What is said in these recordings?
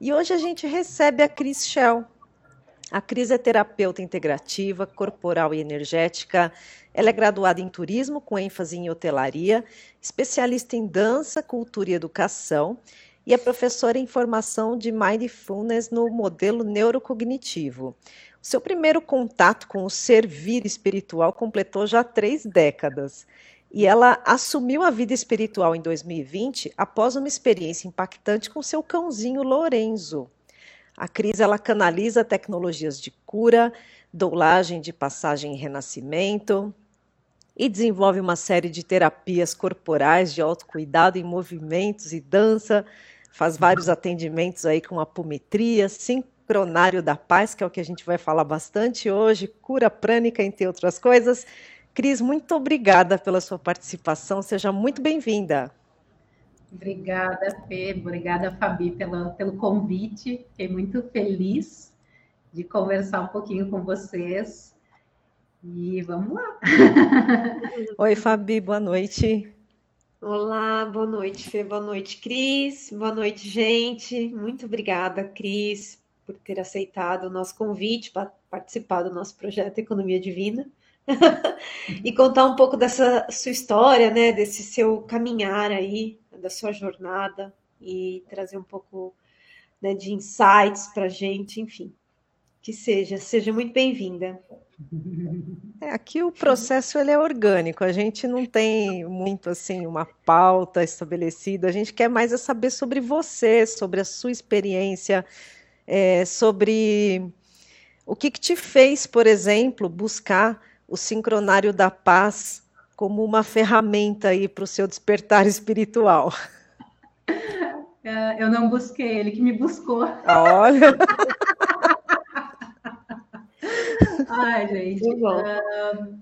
E hoje a gente recebe a Cris Shell. A Cris é terapeuta integrativa, corporal e energética. Ela é graduada em turismo com ênfase em hotelaria, especialista em dança, cultura e educação e é professora em formação de mindfulness no modelo neurocognitivo. O seu primeiro contato com o servir espiritual completou já três décadas. E ela assumiu a vida espiritual em 2020 após uma experiência impactante com seu cãozinho Lorenzo. A Cris ela canaliza tecnologias de cura, doulagem de passagem e renascimento e desenvolve uma série de terapias corporais de autocuidado em movimentos e dança, faz vários atendimentos aí com apometria, sincronário da paz, que é o que a gente vai falar bastante hoje, cura prânica, entre outras coisas. Cris, muito obrigada pela sua participação. Seja muito bem-vinda. Obrigada, Fê. Obrigada, Fabi, pela, pelo convite. Fiquei muito feliz de conversar um pouquinho com vocês. E vamos lá. Oi, Fabi, boa noite. Olá, boa noite, Fê. Boa noite, Cris. Boa noite, gente. Muito obrigada, Cris, por ter aceitado o nosso convite para participar do nosso projeto Economia Divina. e contar um pouco dessa sua história, né, desse seu caminhar aí, da sua jornada e trazer um pouco né, de insights para gente, enfim, que seja, seja muito bem-vinda. É, aqui o processo ele é orgânico, a gente não tem muito assim uma pauta estabelecida, a gente quer mais é saber sobre você, sobre a sua experiência, é, sobre o que, que te fez, por exemplo, buscar o sincronário da paz como uma ferramenta aí para o seu despertar espiritual? É, eu não busquei, ele que me buscou. Olha. Ai, gente. Uh,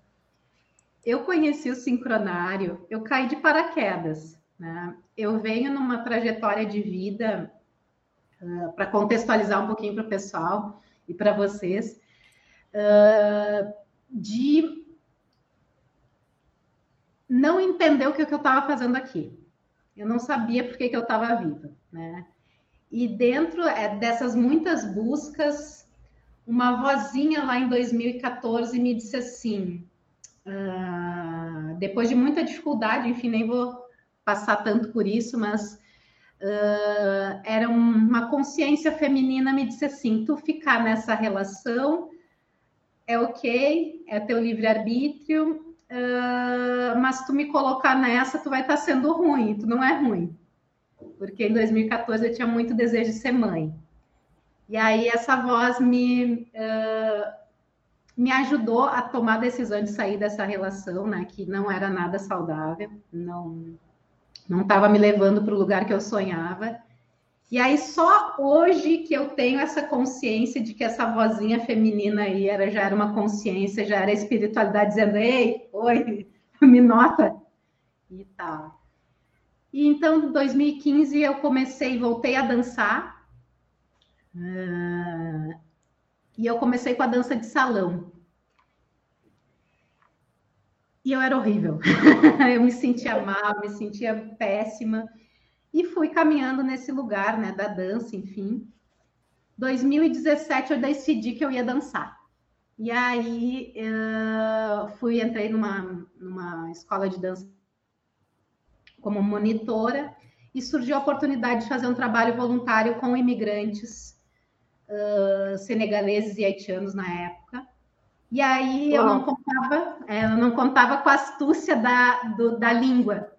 eu conheci o sincronário, eu caí de paraquedas. Né? Eu venho numa trajetória de vida, uh, para contextualizar um pouquinho para o pessoal e para vocês, uh, de não entender o que, eu estava fazendo aqui. Eu não sabia por que, que eu estava viva, né? E dentro é, dessas muitas buscas, uma vozinha lá em 2014 me disse assim, uh, depois de muita dificuldade, enfim, nem vou passar tanto por isso, mas uh, era uma consciência feminina me disse assim, tu ficar nessa relação é ok, é teu livre-arbítrio, uh, mas tu me colocar nessa, tu vai estar tá sendo ruim, tu não é ruim. Porque em 2014 eu tinha muito desejo de ser mãe. E aí essa voz me, uh, me ajudou a tomar a decisão de sair dessa relação, né? Que não era nada saudável, não não estava me levando para o lugar que eu sonhava. E aí só hoje que eu tenho essa consciência de que essa vozinha feminina aí era, já era uma consciência, já era espiritualidade dizendo, ei, oi, me nota. E tal. E então, em 2015, eu comecei, voltei a dançar. Uh, e eu comecei com a dança de salão. E eu era horrível. eu me sentia mal, me sentia péssima. E fui caminhando nesse lugar, né, da dança, enfim. 2017 eu decidi que eu ia dançar. E aí uh, fui, entrei numa, numa escola de dança como monitora e surgiu a oportunidade de fazer um trabalho voluntário com imigrantes uh, senegaleses e haitianos na época. E aí eu não contava, é, eu não contava com a astúcia da, do, da língua.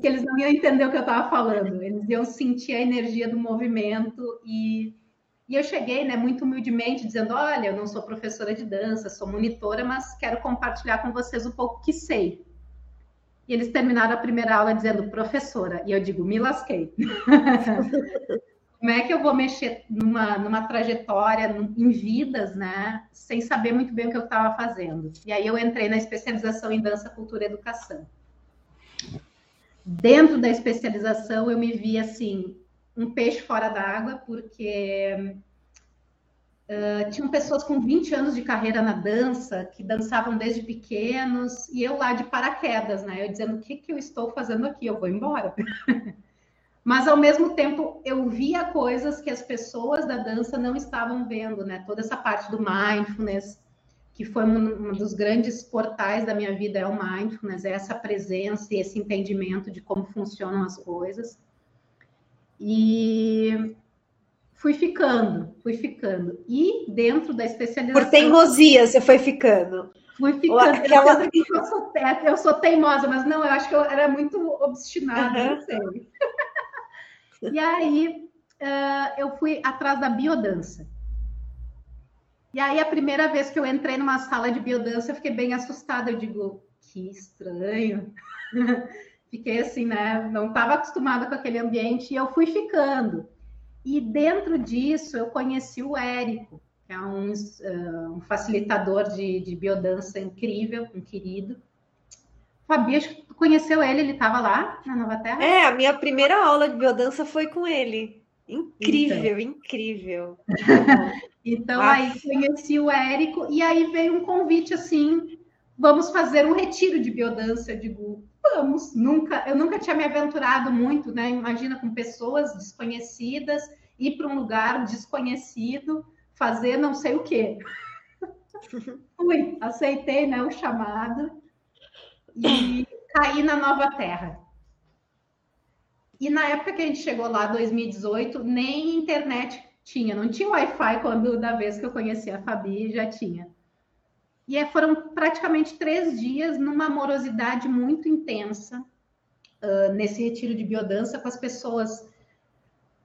Que eles não iam entender o que eu estava falando, eles iam sentir a energia do movimento e, e eu cheguei, né, muito humildemente, dizendo, olha, eu não sou professora de dança, sou monitora, mas quero compartilhar com vocês um pouco que sei. E eles terminaram a primeira aula dizendo, professora, e eu digo, me lasquei. Como é que eu vou mexer numa, numa trajetória, em vidas, né, sem saber muito bem o que eu estava fazendo? E aí eu entrei na especialização em dança, cultura e educação dentro da especialização eu me vi assim um peixe fora d'água porque uh, tinham pessoas com 20 anos de carreira na dança que dançavam desde pequenos e eu lá de paraquedas, né? Eu dizendo o que que eu estou fazendo aqui? Eu vou embora. mas ao mesmo tempo eu via coisas que as pessoas da dança não estavam vendo, né? Toda essa parte do mindfulness, que foi um, um dos grandes portais da minha vida, é o mindfulness, é essa presença e esse entendimento de como funcionam as coisas. E fui ficando, fui ficando. E dentro da especialização. Por teimosia, você foi ficando. Fui ficando. Aquela... Eu, sou, eu sou teimosa, mas não, eu acho que eu era muito obstinada, uhum. não sei. E aí uh, eu fui atrás da biodança. E aí a primeira vez que eu entrei numa sala de biodança, eu fiquei bem assustada. Eu digo, que estranho. fiquei assim, né? Não estava acostumada com aquele ambiente e eu fui ficando. E dentro disso eu conheci o Érico, que é um, um facilitador de, de biodança incrível, um querido. Fabi, acho que tu conheceu ele, ele estava lá na Nova Terra? É, a minha primeira aula de biodança foi com ele. Incrível, então. incrível. então ah. aí conheci o Érico e aí veio um convite assim, vamos fazer um retiro de biodança. Eu digo, vamos. Nunca, eu nunca tinha me aventurado muito, né? Imagina com pessoas desconhecidas, ir para um lugar desconhecido, fazer não sei o quê. Fui, aceitei né, o chamado e caí na nova terra. E na época que a gente chegou lá, 2018, nem internet tinha, não tinha Wi-Fi quando da vez que eu conheci a Fabi já tinha. E é, foram praticamente três dias numa amorosidade muito intensa uh, nesse retiro de biodança com as pessoas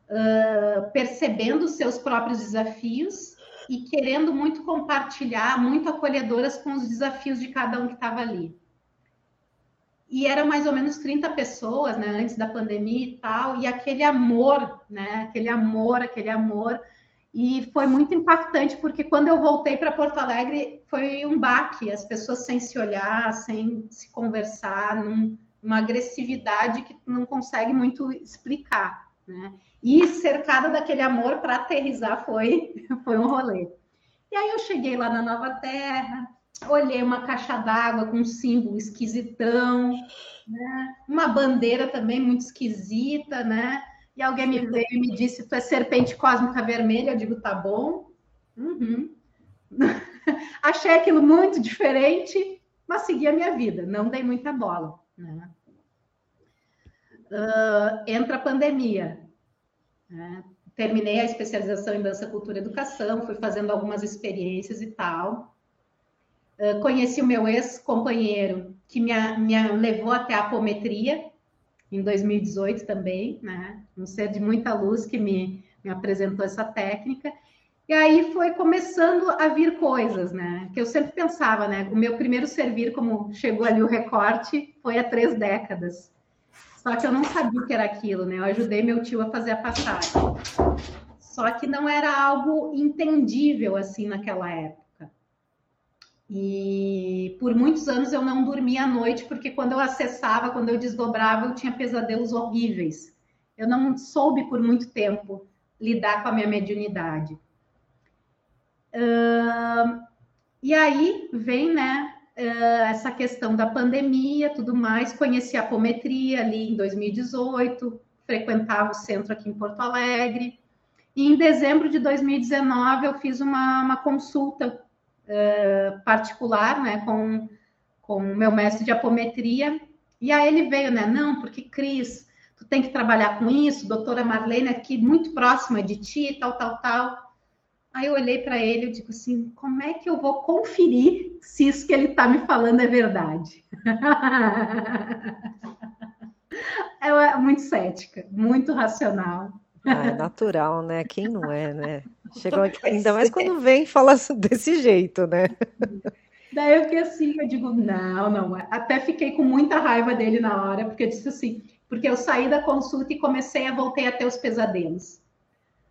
uh, percebendo seus próprios desafios e querendo muito compartilhar, muito acolhedoras com os desafios de cada um que estava ali e eram mais ou menos 30 pessoas, né, antes da pandemia e tal, e aquele amor, né, aquele amor, aquele amor, e foi muito impactante, porque quando eu voltei para Porto Alegre, foi um baque, as pessoas sem se olhar, sem se conversar, num, uma agressividade que não consegue muito explicar, né, e cercada daquele amor para aterrizar foi, foi um rolê. E aí eu cheguei lá na Nova Terra, olhei uma caixa d'água com um símbolo esquisitão, né? uma bandeira também muito esquisita, né? E alguém me veio e me disse: Tu é serpente cósmica vermelha? Eu digo: Tá bom. Uhum. Achei aquilo muito diferente, mas segui a minha vida, não dei muita bola. Né? Uh, entra a pandemia. Né? Terminei a especialização em dança, cultura e educação, fui fazendo algumas experiências e tal. Ah, conheci o meu ex-companheiro, que me, me levou até a apometria, em 2018 também, né? Um ser de muita luz que me, me apresentou essa técnica. E aí foi começando a vir coisas, né? Que eu sempre pensava, né? O meu primeiro servir, como chegou ali o recorte, foi há três décadas. Só que eu não sabia o que era aquilo, né? Eu ajudei meu tio a fazer a passagem. Só que não era algo entendível assim naquela época. E por muitos anos eu não dormia à noite, porque quando eu acessava, quando eu desdobrava, eu tinha pesadelos horríveis. Eu não soube por muito tempo lidar com a minha mediunidade. Uh, e aí vem, né, uh, essa questão da pandemia, tudo mais. Conheci a apometria ali em 2018, frequentava o centro aqui em Porto Alegre. E em dezembro de 2019 eu fiz uma, uma consulta particular, né, com, com o meu mestre de apometria, e aí ele veio, né, não, porque Cris, tu tem que trabalhar com isso, doutora Marlene aqui muito próxima de ti, tal, tal, tal. Aí eu olhei para ele e digo assim, como é que eu vou conferir se isso que ele está me falando é verdade? é muito cética, muito racional. Ah, é natural, né? Quem não é, né? Chegou aqui, ainda mais quando vem e fala desse jeito, né? Daí eu fiquei assim, eu digo, não, não. Até fiquei com muita raiva dele na hora, porque eu disse assim, porque eu saí da consulta e comecei a voltei a ter os pesadelos.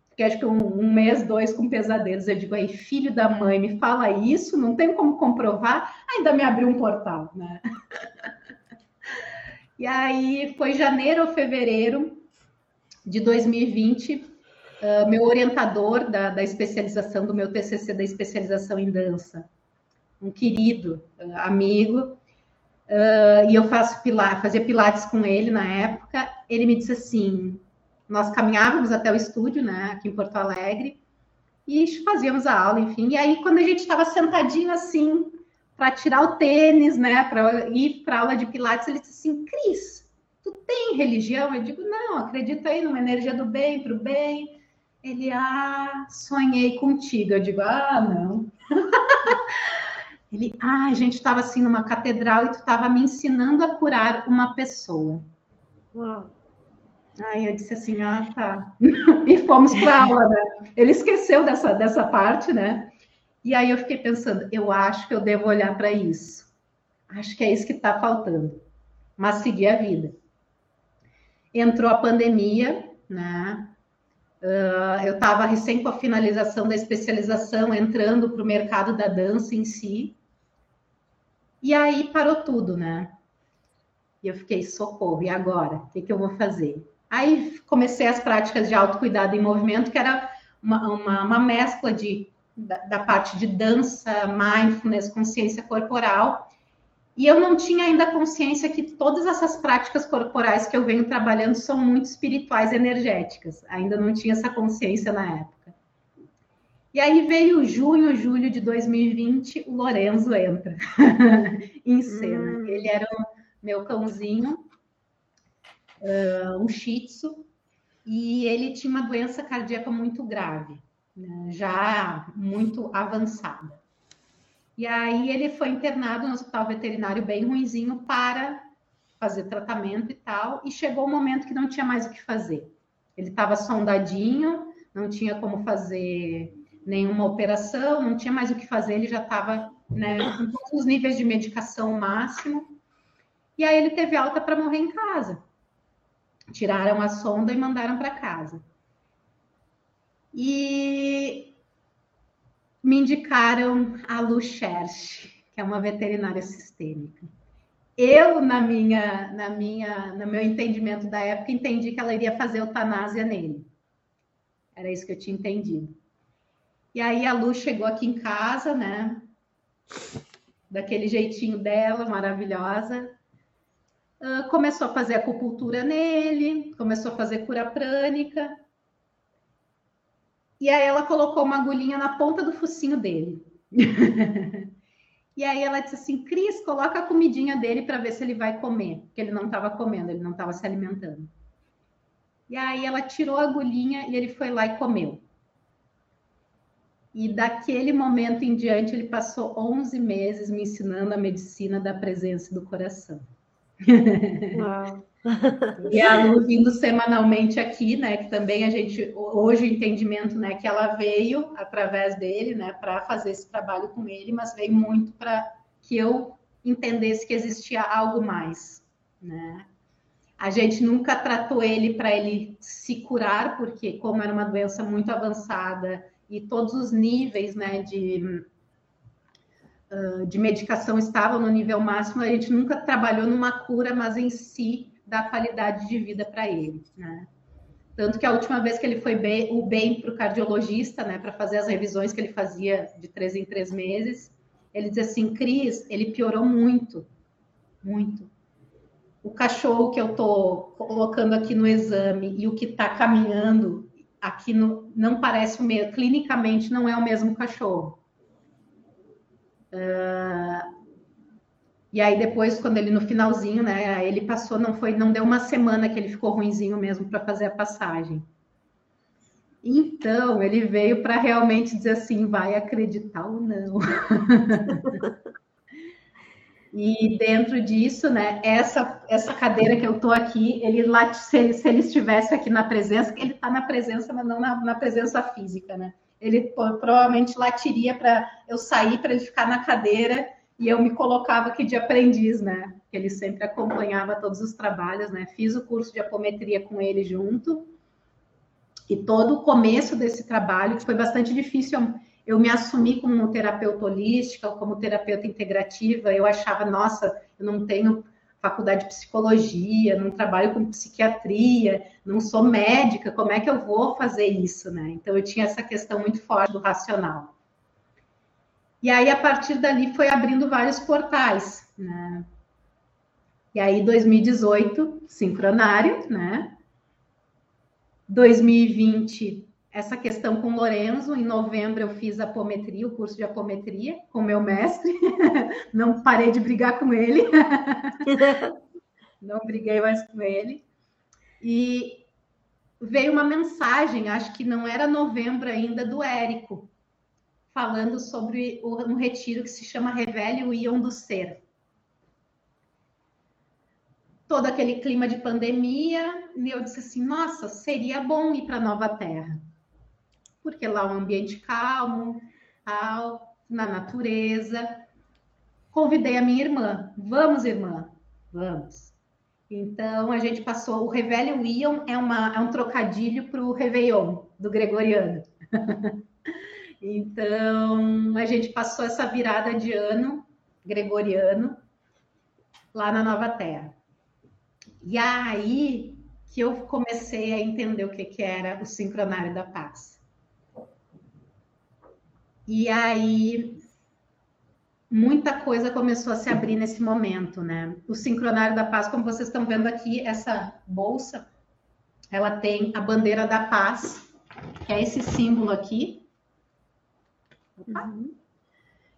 Porque acho que um, um mês, dois com pesadelos. Eu digo, aí, filho da mãe, me fala isso, não tem como comprovar, ainda me abriu um portal, né? E aí foi janeiro ou fevereiro, de 2020, ah, meu orientador da, da, especialização, do meu TCC da especialização em dança, um querido uh, amigo, uh, e eu faço pilates, fazia pilates com ele na época, ele me disse assim, nós caminhávamos até o estúdio, né, aqui em Porto Alegre, e fazíamos a aula, enfim. E aí, quando a gente estava sentadinho assim, para tirar o tênis, né, para ir para aula de Pilates, ele disse assim: Cris, tu tem religião? Eu digo: não, acredito aí numa energia do bem, para o bem. Ele, ah, sonhei contigo. Eu digo: ah, não. Ele, ah, a gente estava assim numa catedral e tu estava me ensinando a curar uma pessoa. Uau. Aí eu disse assim, ah, tá. e fomos para aula, né? Ele esqueceu dessa, dessa parte, né? E aí eu fiquei pensando, eu acho que eu devo olhar para isso. Acho que é isso que está faltando. Mas seguir a vida. Entrou a pandemia, né? Uh, eu estava recém com a finalização da especialização, entrando para o mercado da dança em si. E aí parou tudo, né? E eu fiquei, socorro, e agora? O que, que eu vou fazer? Aí comecei as práticas de autocuidado em movimento, que era uma, uma, uma mescla de, da, da, parte de dança, mindfulness, consciência corporal. E eu não tinha ainda consciência que todas essas práticas corporais que eu venho trabalhando são muito espirituais, energéticas. Ainda não tinha essa consciência na época. E aí veio junho, julho de 2020, o Lorenzo entra em cena. Hum. Ele era o meu cãozinho uh, um shih tzu, e ele tinha uma doença cardíaca muito grave, né, já muito avançada. E aí ele foi internado no hospital veterinário bem ruinzinho para fazer tratamento e tal, e chegou o um momento que não tinha mais o que fazer. Ele estava sondadinho, não tinha como fazer nenhuma operação, não tinha mais o que fazer, ele já estava né, com todos os níveis de medicação máximo. E aí ele teve alta para morrer em casa. Tiraram a sonda e mandaram para casa. E me indicaram a Lu Scherch, que é uma veterinária sistêmica. Eu, na minha, na minha, no meu entendimento da época, entendi que ela iria fazer eutanásia nele. Era isso que eu tinha entendido. E aí a Lu chegou aqui em casa, né? Daquele jeitinho dela, maravilhosa. Uh, começou a fazer acupuntura nele, começou a fazer cura prânica. E aí ela colocou uma agulhinha na ponta do focinho dele. e aí ela disse assim: Cris, coloca a comidinha dele para ver se ele vai comer, porque ele não estava comendo, ele não estava se alimentando. E aí ela tirou a agulhinha e ele foi lá e comeu. E daquele momento em diante, ele passou 11 meses me ensinando a medicina da presença do coração. Uau. e a Lu vindo semanalmente aqui, né? Que também a gente hoje o entendimento, né? Que ela veio através dele, né? Para fazer esse trabalho com ele, mas veio muito para que eu entendesse que existia algo mais, né? A gente nunca tratou ele para ele se curar, porque como era uma doença muito avançada e todos os níveis, né? De de medicação estavam no nível máximo, a gente nunca trabalhou numa cura, mas em si da qualidade de vida para ele, né? Tanto que a última vez que ele foi bem, o bem para o cardiologista, né, para fazer as revisões que ele fazia de três em três meses, ele dizia assim, Cris, ele piorou muito, muito. O cachorro que eu estou colocando aqui no exame e o que está caminhando aqui no, não parece o mesmo, clinicamente não é o mesmo cachorro. Uh, e aí depois, quando ele no finalzinho, né, ele passou, não foi, não deu uma semana que ele ficou ruinzinho mesmo para fazer a passagem. Então, ele veio para realmente dizer assim, vai acreditar ou não. e dentro disso, né, essa, essa cadeira que eu estou aqui, ele lá, se, se, ele estivesse aqui na presença, ele está na presença, mas não na, na presença física, né? Ele provavelmente latiria para eu sair para ele ficar na cadeira e eu me colocava aqui de aprendiz, né? Ele sempre acompanhava todos os trabalhos, né? Fiz o curso de apometria com ele junto. E todo o começo desse trabalho, que foi bastante difícil, eu, me assumi como terapeuta holística, como terapeuta integrativa. Eu achava, nossa, eu não tenho faculdade de psicologia, não trabalho com psiquiatria, não sou médica, como é que eu vou fazer isso, né? Então eu tinha essa questão muito forte do racional. E aí a partir dali foi abrindo vários portais, né? E aí 2018, sincronário, né? 2020, essa questão com Lorenzo. Em novembro, eu fiz apometria, o curso de apometria, com meu mestre. Não parei de brigar com ele. Não briguei mais com ele. E veio uma mensagem, acho que não era novembro ainda, do Érico, falando sobre um retiro que se chama Revele o Ion do Ser. Todo aquele clima de pandemia, e eu disse assim: nossa, seria bom ir para Nova Terra, porque lá é um ambiente calmo, tal, na natureza. Convidei a minha irmã: vamos, irmã, vamos. Então a gente passou. O Revele o Ion é, uma, é um trocadilho para o Réveillon do Gregoriano. Então, a gente passou essa virada de ano gregoriano lá na Nova Terra. E aí que eu comecei a entender o que, que era o sincronário da paz. E aí muita coisa começou a se abrir nesse momento, né? O sincronário da paz, como vocês estão vendo aqui, essa bolsa, ela tem a bandeira da paz, que é esse símbolo aqui, Uhum.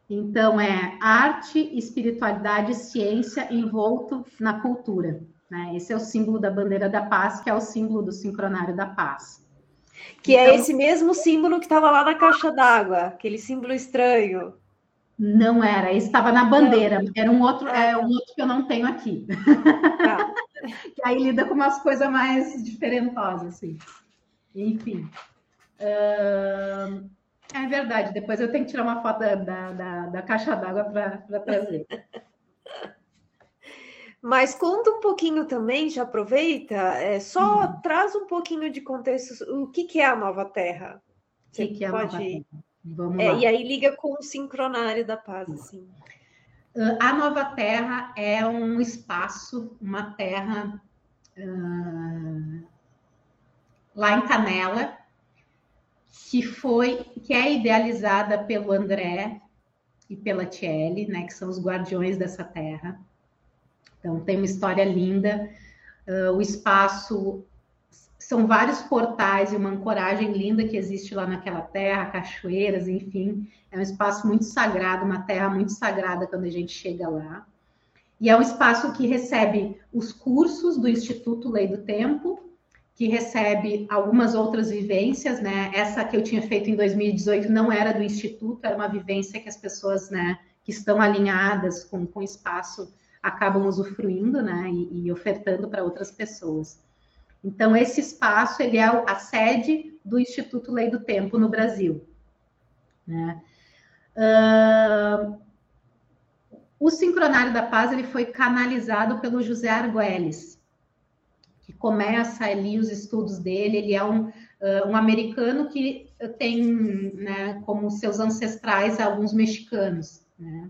Então, é arte, espiritualidade e ciência envolto na cultura. Né? Esse é o símbolo da bandeira da paz, que é o símbolo do sincronário da paz. Que é então, é esse mesmo símbolo que estava lá na caixa d'água, aquele símbolo estranho. Não era, esse estava na bandeira, era um outro, é um outro que eu não tenho aqui. Ah. que aí lida com umas coisas mais diferentosas, assim. Enfim. Uh... É verdade, depois eu tenho que tirar uma foto da, da, da caixa d'água para trazer. Mas conta um pouquinho também, já aproveita, é, só uhum. traz um pouquinho de contexto, o que, que é a Nova Terra? O que, que, é a Nova Terra? Vamos é, lá. E aí liga com o sincronário da paz, assim. A Nova Terra é um espaço, uma terra uh, lá em Canela, que foi que é idealizada pelo André e pela Tiele, né, que são os guardiões dessa terra. Então tem uma história linda. Uh, o espaço são vários portais e uma ancoragem linda que existe lá naquela terra, cachoeiras, enfim, é um espaço muito sagrado, uma terra muito sagrada quando a gente chega lá. E é um espaço que recebe os cursos do Instituto Lei do Tempo, que recebe algumas outras vivências, né? Essa que eu tinha feito em 2018 não era do Instituto, era uma vivência que as pessoas, né, que estão alinhadas com, com o espaço acabam usufruindo, né, e, e ofertando para outras pessoas. Então, esse espaço, ele é a sede do Instituto Lei do Tempo no Brasil, né? Uh, o Sincronário da Paz, ele foi canalizado pelo José Arguelles, que começa ali os estudos dele. Ele é um, uh, um americano que tem né, como seus ancestrais alguns mexicanos. Né?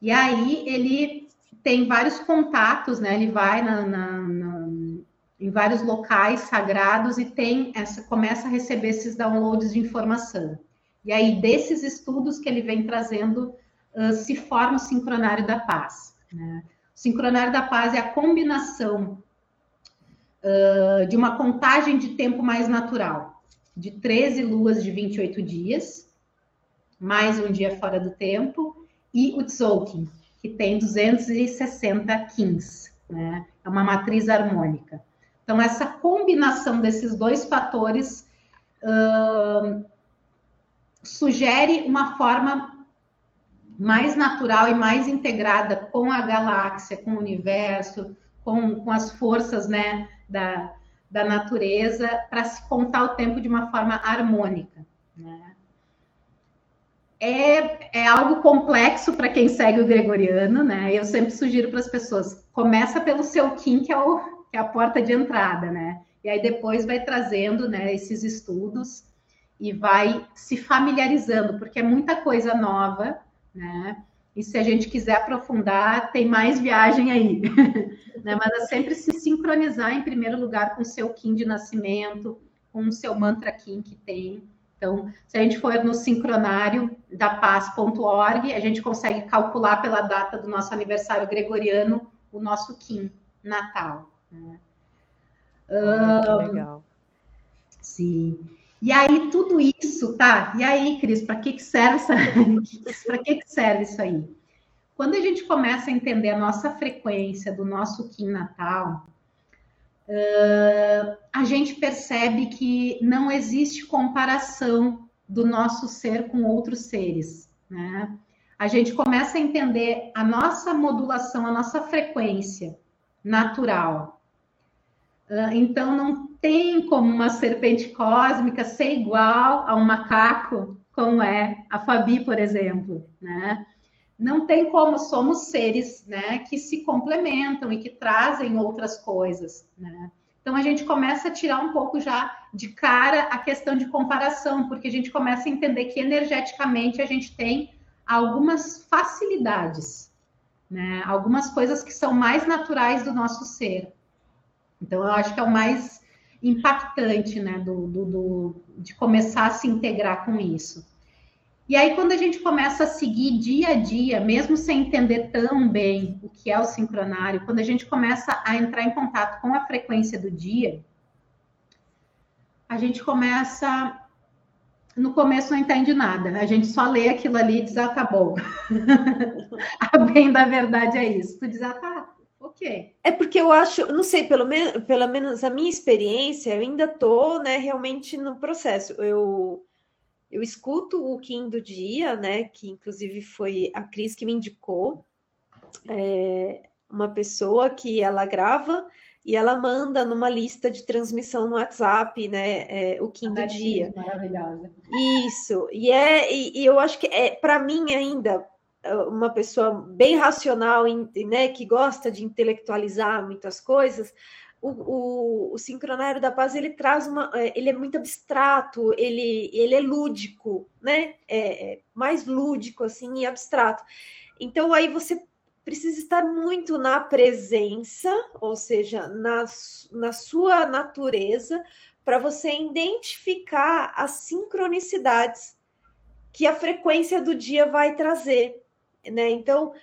E aí ele tem vários contatos, né? Ele vai na, na, na, em vários locais sagrados e tem essa começa a receber esses downloads de informação. E aí desses estudos que ele vem trazendo uh, se forma o sincronário da paz. Né? O sincronário da paz é a combinação de uma contagem de tempo mais natural, de 13 luas de 28 dias, mais um dia fora do tempo, e o Tzolk'in, que tem 260 kins, né? É uma matriz harmônica. Então, essa combinação desses dois fatores uh, sugere uma forma mais natural e mais integrada com a galáxia, com o universo, com, com as forças né, da, da natureza para se contar o tempo de uma forma harmônica. Né? É, é algo complexo para quem segue o gregoriano, né? Eu sempre sugiro para as pessoas, começa pelo seu Kim, que é, o, que é a porta de entrada, né? E aí depois vai trazendo né, esses estudos e vai se familiarizando, porque é muita coisa nova, né? E se a gente quiser aprofundar, tem mais viagem aí. né? Mas é sempre se sincronizar, em primeiro lugar, com o seu Kim de nascimento, com o seu mantra Kim que tem. Então, se a gente for no sincronário da paz.org, a gente consegue calcular pela data do nosso aniversário gregoriano o nosso Kim natal. Né? Ah, legal. Sim. E aí, tudo isso, tá? E aí, Cris, para que, que serve essa... para que, que serve isso aí? Quando a gente começa a entender a nossa frequência do nosso Kim Natal, uh, a gente percebe que não existe comparação do nosso ser com outros seres, né? A gente começa a entender a nossa modulação, a nossa frequência natural. Uh, então, não tem como uma serpente cósmica ser igual a um macaco, como é a Fabi, por exemplo, né? Não tem como, somos seres, né, que se complementam e que trazem outras coisas, né? Então a gente começa a tirar um pouco já de cara a questão de comparação, porque a gente começa a entender que energeticamente a gente tem algumas facilidades, né? Algumas coisas que são mais naturais do nosso ser. Então eu acho que é o mais impactante, né, do, do, do, de começar a se integrar com isso. E aí, quando a gente começa a seguir dia a dia, mesmo sem entender tão bem o que é o sincronário, quando a gente começa a entrar em contato com a frequência do dia, a gente começa. No começo não entende nada, a gente só lê aquilo ali e diz, ah, tá bom. a bem da verdade é isso. Tu diz, ah, tá, ok. É porque eu acho, não sei, pelo, pelo menos a minha experiência, eu ainda tô, né, realmente no processo. Eu eu escuto o Kim do dia, né? Que inclusive foi a Cris que me indicou. É uma pessoa que ela grava e ela manda numa lista de transmissão no WhatsApp, né? É, o Kim do dia. Maravilhosa. Isso. E é, e, e eu acho que é para mim ainda uma pessoa bem racional, né, que gosta de intelectualizar muitas coisas, o, o, o, sincronário da paz ele traz uma, é, ele é muito abstrato, ele, ele é lúdico, né? É, é mais lúdico assim e abstrato. Então aí você precisa estar muito na presença, ou seja, na, na sua natureza, para você identificar as sincronicidades que a frequência do dia vai trazer, né? Então,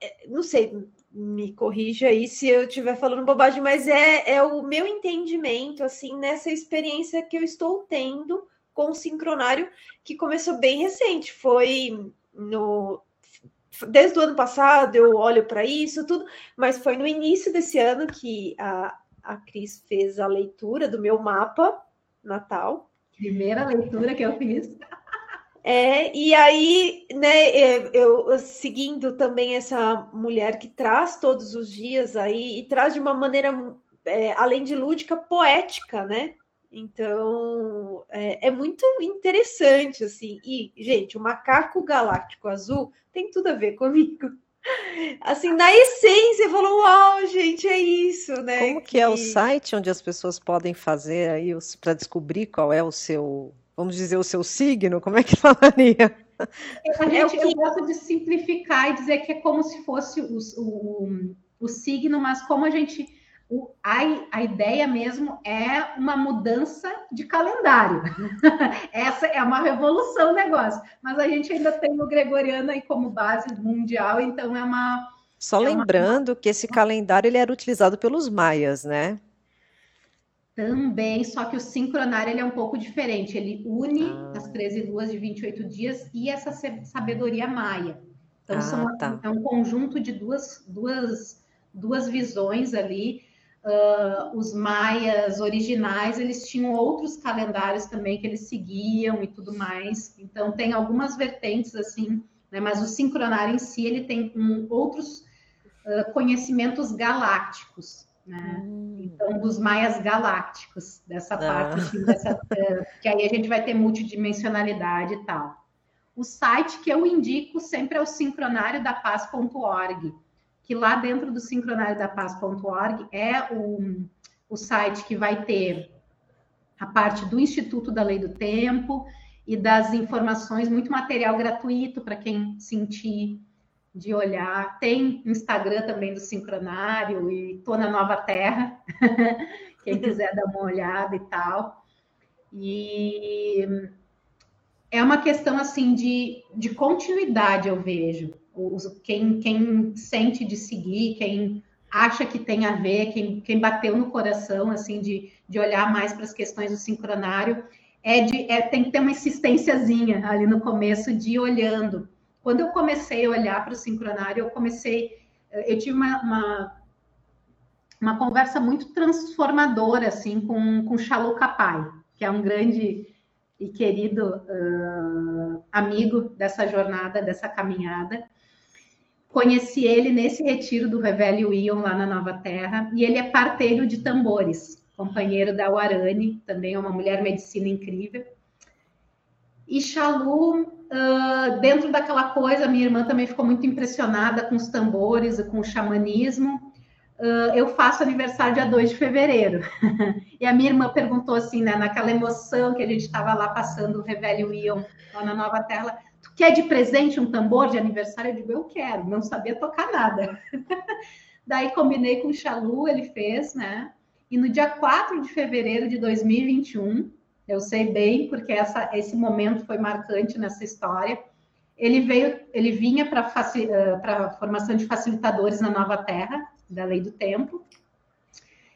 é, não sei, me corrija aí se eu estiver falando bobagem, mas é, é o meu entendimento, assim, nessa experiência que eu estou tendo com o sincronário, que começou bem recente, foi no desde o ano passado eu olho para isso tudo, mas foi no início desse ano que a, a Cris fez a leitura do meu mapa natal. Primeira leitura que eu fiz. É, e aí, né, é, eu seguindo também essa mulher que traz todos os dias aí, e traz de uma maneira, é, além de lúdica, poética, né? Então, é, é, muito interessante, assim. E, gente, o macaco galáctico azul tem tudo a ver comigo. Assim, na essência, falou, uau, gente, é isso, né? Como que, que é o site onde as pessoas podem fazer aí para descobrir qual é o seu vamos dizer, o seu signo? Como é que falaria? A gente, é que... Eu gosto de simplificar e dizer que é como se fosse o, o, o signo, mas como a gente. O, a, a ideia mesmo é uma mudança de calendário. Essa é uma revolução o negócio. Mas a gente ainda tem o gregoriano aí como base mundial, então é uma. Só é lembrando uma... que esse calendário ele era utilizado pelos maias, né? Também, só que o sincronário ele é um pouco diferente. Ele une ah. as 13 luas de 28 dias e essa sabedoria maia. Então, ah, são, tá. é um conjunto de duas, duas, duas visões ali. Uh, os maias originais, eles tinham outros calendários também que eles seguiam e tudo mais. Então, tem algumas vertentes assim, né? mas o sincronário em si, ele tem um, outros uh, conhecimentos galácticos né? Hum. Então, dos maias galácticos, dessa ah. parte, assim, dessa, eh, que aí a gente vai ter multidimensionalidade e tal. O site que eu indico sempre é o sincronário da paz.org, que lá dentro do sincronário da paz.org é o, o site que vai ter a parte do Instituto da Lei do Tempo e das informações, muito material gratuito para quem sentir de olhar. Tem Instagram também do Sincronário e tô na Nova Terra, quem quiser dar uma olhada e tal. E é uma questão assim de, de continuidade, eu vejo. Quem, quem sente de seguir, quem acha que tem a ver, quem, quem bateu no coração, assim, de, de olhar mais para as questões do sincronário, é de, é, tem que ter uma insistênciazinha ali no começo de ir olhando. Quando eu comecei a olhar para o sincronário, eu comecei, eu tive uma, uma, uma conversa muito transformadora, assim, com, com Chalu Capai, que é um grande e querido uh, amigo dessa jornada, dessa caminhada. Conheci ele nesse retiro do Revelio Ion lá na Nova Terra, e ele é parteiro de tambores, companheiro da Warani, também é uma mulher medicina incrível. E Chalu, uh, dentro daquela coisa, minha irmã também ficou muito impressionada com os tambores e com o xamanismo. Uh, eu faço aniversário dia 2 de fevereiro. e a minha irmã perguntou assim, né, naquela emoção que a gente estava lá passando o Revelio Ion lá na Nova Terra, tu quer de presente um tambor de aniversário? Eu digo, eu quero, não sabia tocar nada. Daí combinei com o Chalu, ele fez, né? E no dia 4 de fevereiro de 2021, eu sei bem, porque essa, esse momento foi marcante nessa história. Ele veio, ele vinha para a formação de facilitadores na Nova Terra, da Lei do Tempo,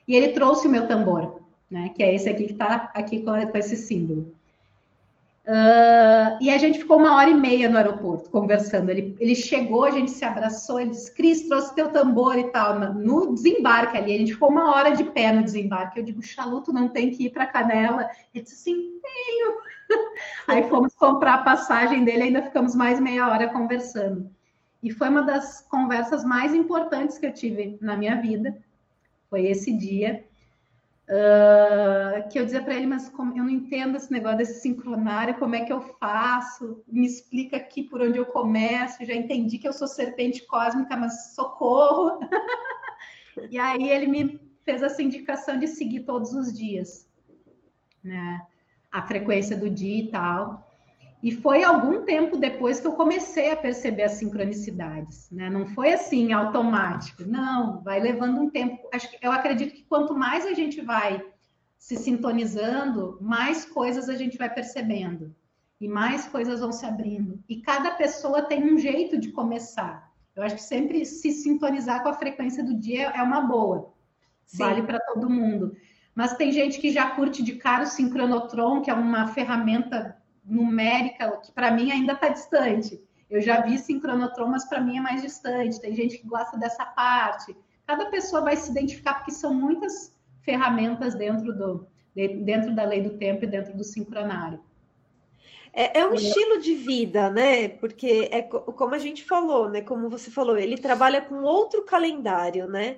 e ele trouxe o meu tambor, né? Que é esse aqui que está aqui com, com esse símbolo. Uh, e a gente ficou uma hora e meia no aeroporto conversando. Ele, ele chegou, a gente se abraçou, ele disse: Cris, trouxe teu tambor e tal. No desembarque ali, a gente ficou uma hora de pé no desembarque. Eu digo: Chaluto, não tem que ir para Canela. Ele disse assim: tenho. Aí fomos comprar a passagem dele, ainda ficamos mais meia hora conversando. E foi uma das conversas mais importantes que eu tive na minha vida. Foi esse dia. Uh, que eu dizia para ele, mas como, eu não entendo esse negócio desse sincronário, como é que eu faço? Me explica aqui por onde eu começo. Já entendi que eu sou serpente cósmica, mas socorro. e aí ele me fez essa indicação de seguir todos os dias, né? A frequência do dia e tal. E foi algum tempo depois que eu comecei a perceber as sincronicidades, né? Não foi assim automático, não, vai levando um tempo. Acho que eu acredito que quanto mais a gente vai se sintonizando, mais coisas a gente vai percebendo e mais coisas vão se abrindo. E cada pessoa tem um jeito de começar. Eu acho que sempre se sintonizar com a frequência do dia é uma boa. Sim. Vale para todo mundo. Mas tem gente que já curte de cara o sincronotron, que é uma ferramenta numérica, que para mim ainda está distante. Eu já vi sincronotron, mas para mim é mais distante. Tem gente que gosta dessa parte. Cada pessoa vai se identificar, porque são muitas ferramentas dentro, do, dentro da lei do tempo e dentro do sincronário. É, é, um estilo de vida, né? Porque é como a gente falou, né? Como você falou, ele trabalha com outro calendário, né?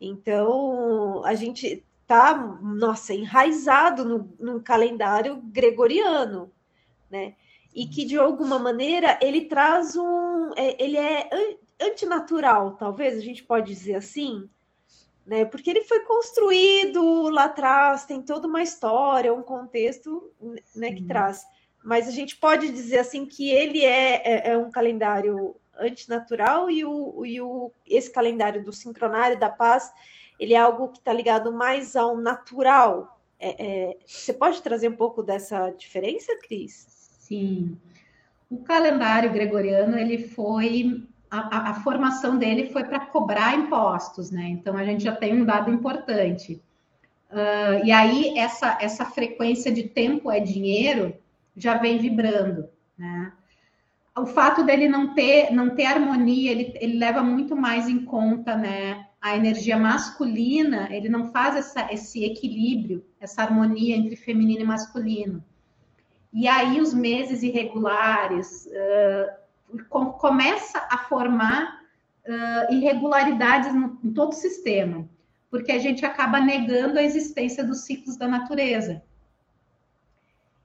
Então a gente tá, nossa, enraizado no, no calendário gregoriano né? E que de alguma maneira ele traz um, é, ele é antinatural, talvez a gente pode dizer assim, né? Porque ele foi construído lá atrás, tem toda uma história, um contexto, né, que traz. Mas a gente pode dizer assim que ele é, é, é um calendário antinatural e, o, e o, esse calendário do sincronário da paz ele é algo que está ligado mais ao natural. É, é, você pode trazer um pouco dessa diferença, Cris? Sim. O calendário gregoriano, ele foi. A, a, a formação dele foi para cobrar impostos, né? Então a gente já tem um dado importante. Uh, e aí, essa, essa frequência de tempo é dinheiro já vem vibrando, né? O fato dele não ter, não ter harmonia, ele, ele leva muito mais em conta, né? A energia masculina, ele não faz essa, esse equilíbrio, essa harmonia entre feminino e masculino. E aí os meses irregulares uh, com, começa a formar uh, irregularidades no, em todo o sistema, porque a gente acaba negando a existência dos ciclos da natureza.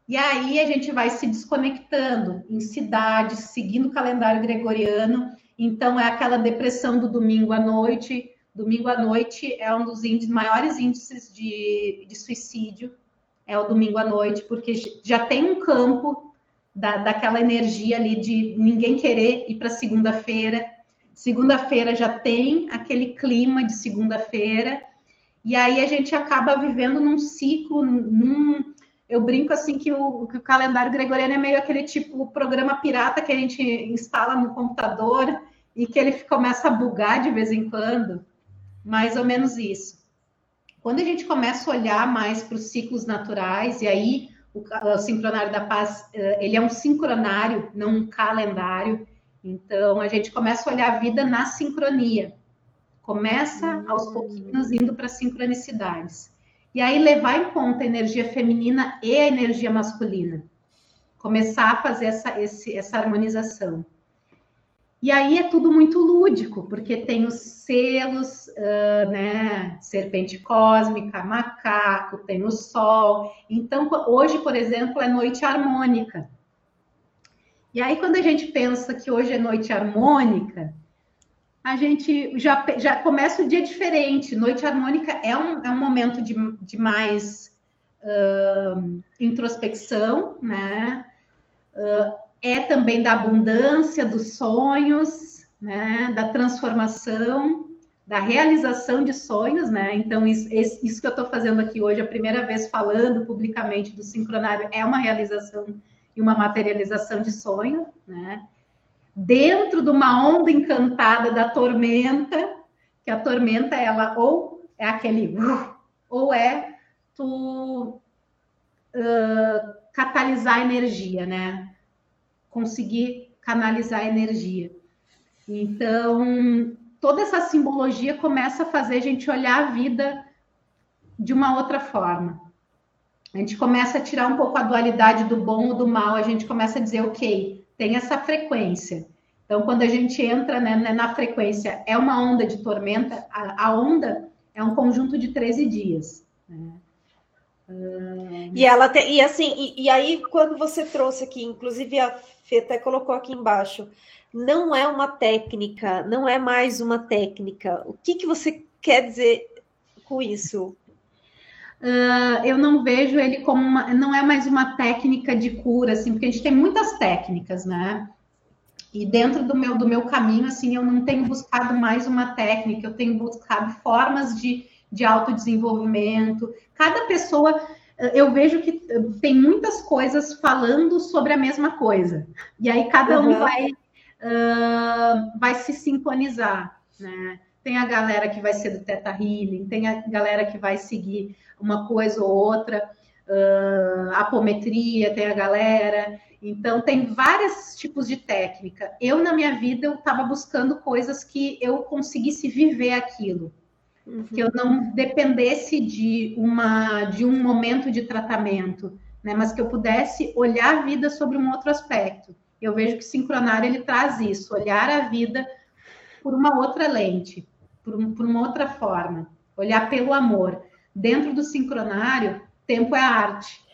E aí a gente vai se desconectando em cidades, seguindo o calendário gregoriano. Então é aquela depressão do domingo à noite. Domingo à noite é um dos índices, maiores índices de, de suicídio é o domingo à noite, porque já tem um campo da, daquela energia ali de ninguém querer ir para segunda-feira. Segunda-feira já tem aquele clima de segunda-feira, e aí a gente acaba vivendo num ciclo, num, eu brinco assim que o, que o, calendário gregoriano é meio aquele tipo programa pirata que a gente instala no computador e que ele começa a bugar de vez em quando. Mais ou menos isso. Quando a gente começa a olhar mais para os ciclos naturais, e aí o, o sincronário da paz, eh, ele é um sincronário, não um calendário. Então, a gente começa a olhar a vida na sincronia. Começa aos pouquinhos indo para sincronicidades. E aí levar em conta a energia feminina e a energia masculina. Começar a fazer essa, esse, essa harmonização. E aí é tudo muito lúdico, porque tem os selos, uh, né? Serpente cósmica, macaco, tem o sol. Então, hoje, por exemplo, é noite harmônica. E aí, quando a gente pensa que hoje é noite harmônica, a gente já, já começa o dia diferente. Noite harmônica é um, é um momento de, de mais uh, introspecção, né? Uh, é também da abundância dos sonhos, né, da transformação, da realização de sonhos, né? Então, isso, isso que eu estou fazendo aqui hoje, a primeira vez falando publicamente do sincronário, é uma realização e uma materialização de sonho, né? Dentro de uma onda encantada da tormenta, que a tormenta, ela ou é aquele, ou é tu uh, catalisar energia, né? Conseguir canalizar energia. Então, toda essa simbologia começa a fazer a gente olhar a vida de uma outra forma. A gente começa a tirar um pouco a dualidade do bom ou do mal, a gente começa a dizer, ok, tem essa frequência. Então, quando a gente entra né, né na frequência, é uma onda de tormenta, a, a onda é um conjunto de 13 dias. Né? E ela tem, e assim, e, e, aí quando você trouxe aqui, inclusive a Fê até colocou aqui embaixo, não é uma técnica, não é mais uma técnica. O que, que você quer dizer com isso? Uh, eu não vejo ele como uma, não é mais uma técnica de cura, assim, porque a gente tem muitas técnicas, né? E dentro do meu, do meu caminho, assim, eu não tenho buscado mais uma técnica, eu tenho buscado formas de, de autodesenvolvimento. Cada pessoa eu vejo que eh, tem muitas coisas falando sobre a mesma coisa. E aí cada um vai, uh, vai se sincronizar, né? Tem a galera que vai ser do Teta Healing, tem a galera que vai seguir uma coisa ou outra, uh, apometria, tem a galera. Então, tem vários tipos de técnica. Eu, na minha vida, eu estava buscando coisas que eu conseguisse viver aquilo uhum. que eu não dependesse de, uma, de um momento de tratamento, né? mas que eu pudesse olhar a vida sobre um outro aspecto. Eu vejo que o sincronário ele traz isso, olhar a vida por uma outra lente, por, um, por uma outra forma, olhar pelo amor. Dentro do sincronário, tempo é arte,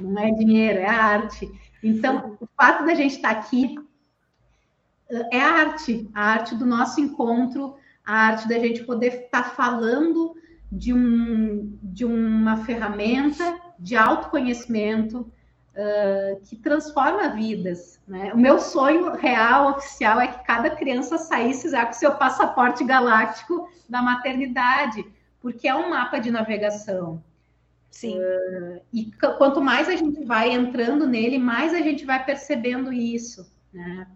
não é dinheiro, é arte. Então, o fato da gente estar aqui eh, é arte, a arte do nosso encontro a arte da gente poder estar tá falando de, um, de uma ferramenta de autoconhecimento uh, que transforma vidas. Né? O meu sonho real, oficial, é que cada criança saísse já com seu passaporte galáctico da maternidade, porque é um mapa de navegação. Sim. Uh, e quanto mais a gente vai entrando nele, mais a gente vai percebendo isso. Né?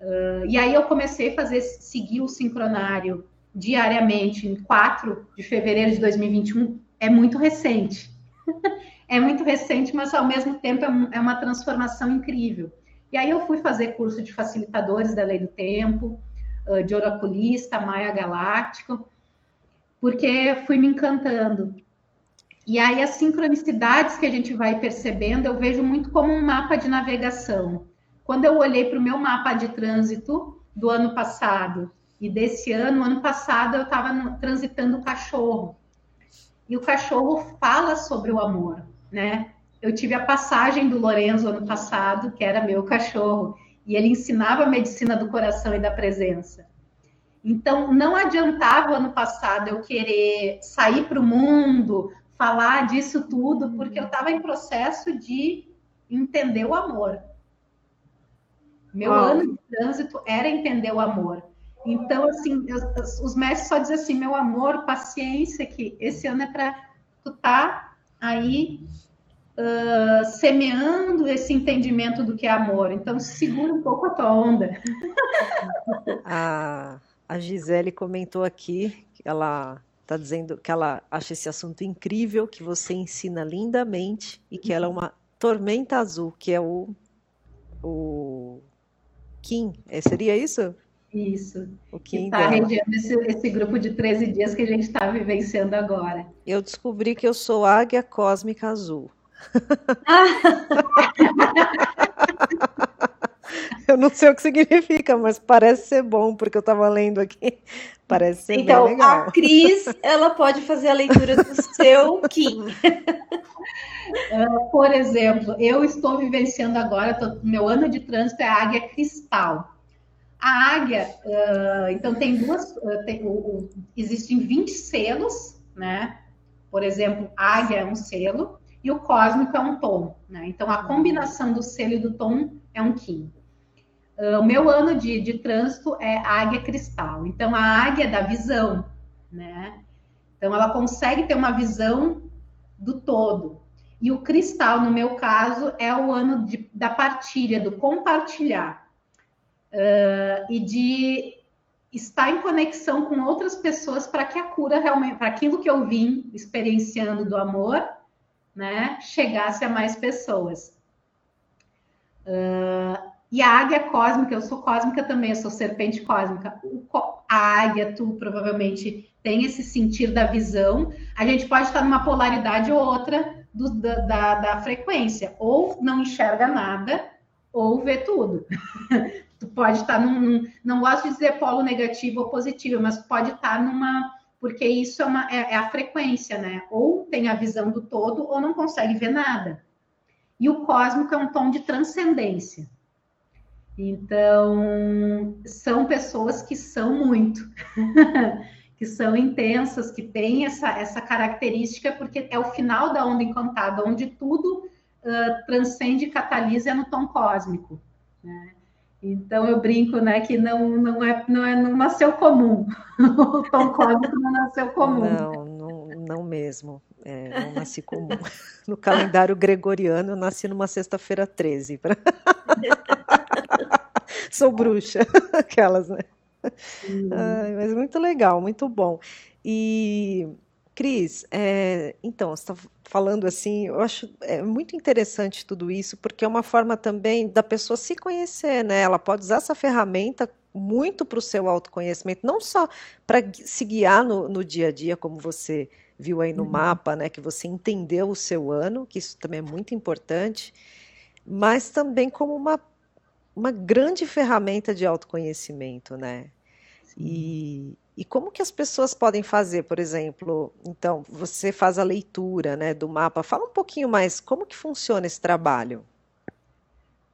Uh, e aí eu comecei a fazer, seguir o sincronário diariamente, em 4 de fevereiro de 2021, é muito recente. é muito recente, mas ao mesmo tempo é, é uma transformação incrível. E aí eu fui fazer curso de facilitadores da lei do tempo, uh, de oraculista, maia galáctico, porque fui me encantando. E aí as sincronicidades que a gente vai percebendo, eu vejo muito como um mapa de navegação. Quando eu olhei para o meu mapa de trânsito do ano passado e desse ano, ano passado eu estava transitando o cachorro. E o cachorro fala sobre o amor, né? Eu tive a passagem do Lorenzo ano passado, que era meu cachorro, e ele ensinava a medicina do coração e da presença. Então, não adiantava ano passado eu querer sair para o mundo, falar disso tudo, porque eu estava em processo de entender o amor. Meu ano de trânsito era entender o amor. Então, assim, eu, os mestres só dizem assim, meu amor, paciência, que esse ano é para tu tá aí uh, semeando esse entendimento do que é amor. Então, segura um pouco a tua onda. A, a Gisele comentou aqui ela está dizendo que ela acha esse assunto incrível, que você ensina lindamente e que ela é uma tormenta azul, que é o, o Kim. É, seria isso? Isso. O Kim está regendo esse, esse, grupo de 13 dias que a gente está vivenciando agora. Eu descobri que eu sou águia cósmica azul. eu não sei o que significa, mas parece ser bom, porque eu estava lendo aqui. Parece ser então, bem legal. a Cris, ela pode fazer a leitura do seu Kim. Uh, por exemplo, eu estou vivenciando agora, tô, meu ano de trânsito é a águia cristal. A águia, uh, então tem duas, uh, tem, o, o, existem 20 selos, né? Por exemplo, águia é um selo e o cósmico é um tom, né? Então a combinação do selo e do tom é um Kim. O meu ano de, de trânsito é águia cristal. Então a águia é da visão, né? Então ela consegue ter uma visão do todo. E o cristal, no meu caso, é o ano de, da partilha, do compartilhar. Uh, e de estar em conexão com outras pessoas para que a cura realmente, para aquilo que eu vim experienciando do amor, né, chegasse a mais pessoas. Uh, e a águia cósmica, eu sou cósmica também, eu sou serpente cósmica. A águia, tu provavelmente tem esse sentir da visão. A gente pode estar numa polaridade ou outra, do, da, da, da frequência. Ou não enxerga nada, ou vê tudo. tu pode estar num, não gosto de dizer polo negativo ou positivo, mas pode estar numa, porque isso é, uma, é, é, a frequência, né? Ou tem a visão do todo, ou não consegue ver nada. E o cósmico é um tom de transcendência. Então, são pessoas que são muito. que são intensas, que têm essa, essa característica, porque é o final da onda encantada, onde tudo uh, transcende e catalisa no tom cósmico. Né? Então eu brinco, né, que não, não, é, não, é, não nasceu comum. o tom cósmico não nasceu comum. Não, não, não mesmo. É, não nasci comum. No calendário gregoriano, eu nasci numa sexta-feira 13. Sou bruxa, aquelas, né? Ai, mas muito legal, muito bom. E, Cris, é, então, você está falando assim, eu acho é muito interessante tudo isso, porque é uma forma também da pessoa se conhecer, né? Ela pode usar essa ferramenta muito para o seu autoconhecimento, não só para se guiar no, no, dia a dia, como você viu aí no uhum. mapa, né? Que você entendeu o seu ano, que isso também é muito importante, mas também como uma uma grande ferramenta de autoconhecimento, né? E, e como que as pessoas podem fazer, por exemplo, então, você faz a leitura né, do mapa, fala um pouquinho mais, como que funciona esse trabalho?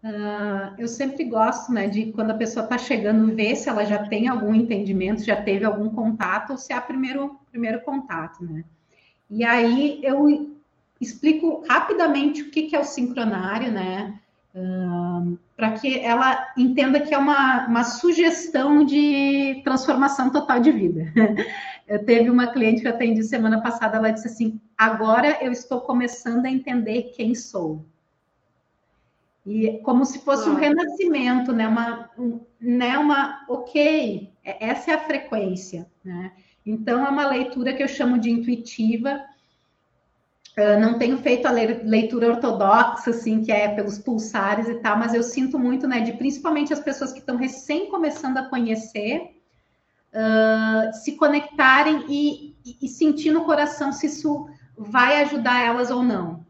Uh, eu sempre gosto, né, de quando a pessoa está chegando, ver se ela já tem algum entendimento, já teve algum contato, ou se é o primeiro, primeiro contato, né? E aí eu explico rapidamente o que, que é o sincronário, né? Para que ela entenda que é uma, uma sugestão de transformação total de vida. Eu teve uma cliente que eu atendi semana passada, ela disse assim: agora eu estou começando a entender quem sou. E como se fosse um renascimento, né? Uma, um, né? uma, ok, é, essa é a frequência, né? Então é uma leitura que eu chamo de intuitiva, Uh, não tenho feito a leitura ortodoxa, assim, que é pelos pulsares e tal, mas eu sinto muito, né, de principalmente as pessoas que estão recém começando a conhecer, uh, se conectarem e, e, sentir no coração se isso vai ajudar elas ou não.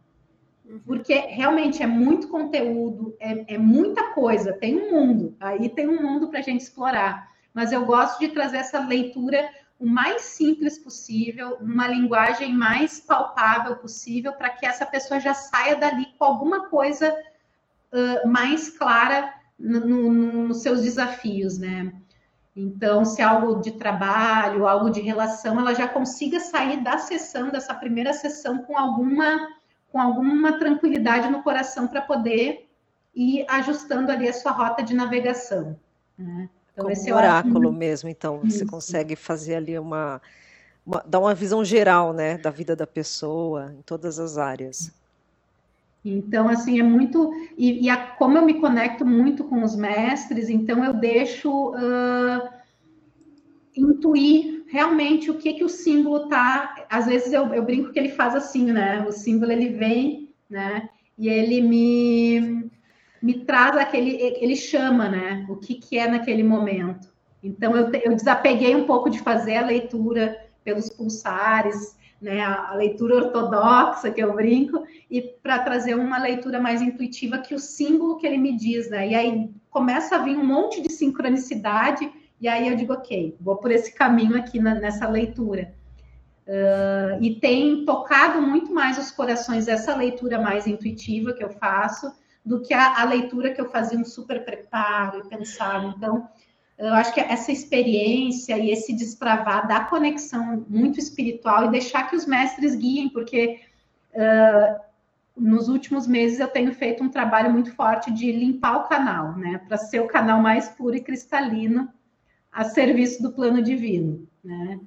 Uhum. Porque realmente é muito conteúdo, é, é muita coisa, tem um mundo, aí tem um mundo para a gente explorar. Mas eu gosto de trazer essa leitura o mais simples possível, numa linguagem mais palpável possível, para que essa pessoa já saia dali com alguma coisa uh, mais clara no, no, nos seus desafios, né? Então, se é algo de trabalho, algo de relação, ela já consiga sair da sessão, dessa primeira sessão, com alguma, com alguma tranquilidade no coração para poder ir ajustando ali a sua rota de navegação. Né? Então, Como um oráculo mesmo, então, Isso. você consegue fazer ali uma, uma, dar uma visão geral, né, da vida da pessoa, em todas as áreas. Então, assim, é muito. E, e a, como eu me conecto muito com os mestres, então eu deixo. Uh, intuir realmente o que que o símbolo tá. Às vezes eu, eu brinco que ele faz assim, né? O símbolo ele vem, né? E ele me me traz aquele, ele chama, né? O que que é naquele momento. Então eu, eu desapeguei um pouco de fazer a leitura pelos pulsares, né, a, a leitura ortodoxa que eu brinco, e para trazer uma leitura mais intuitiva que o símbolo que ele me diz, né? E aí começa a vir um monte de sincronicidade, e aí eu digo, ok, vou por esse caminho aqui na, nessa leitura. Uh, e tem tocado muito mais os corações essa leitura mais intuitiva que eu faço do que a, a leitura que eu fazia um super preparo e pensava. Então, eu acho que essa experiência e esse despravar da conexão muito espiritual e deixar que os mestres guiem, porque uh, nos últimos meses eu tenho feito um trabalho muito forte de limpar o canal, né, para ser o canal mais puro e cristalino a serviço do plano divino, né.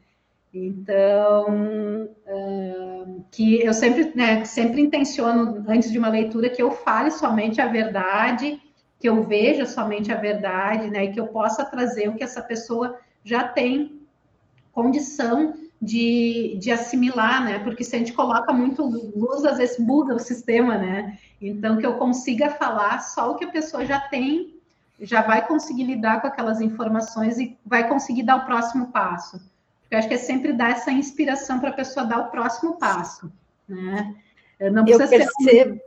Então, uh, que eu sempre, né, sempre intenciono antes de uma leitura que eu fale somente a verdade que eu veja somente a verdade, né, e que eu possa trazer o que essa pessoa já tem condição de, de assimilar, né, porque se a gente coloca muito luz, às vezes muda o sistema, né, então que eu consiga falar só o que a pessoa já tem, já vai conseguir lidar com aquelas informações e vai conseguir dar o próximo passo. Eu acho que é sempre dar essa inspiração para a pessoa dar o próximo passo, né. Não precisa eu percebo... ser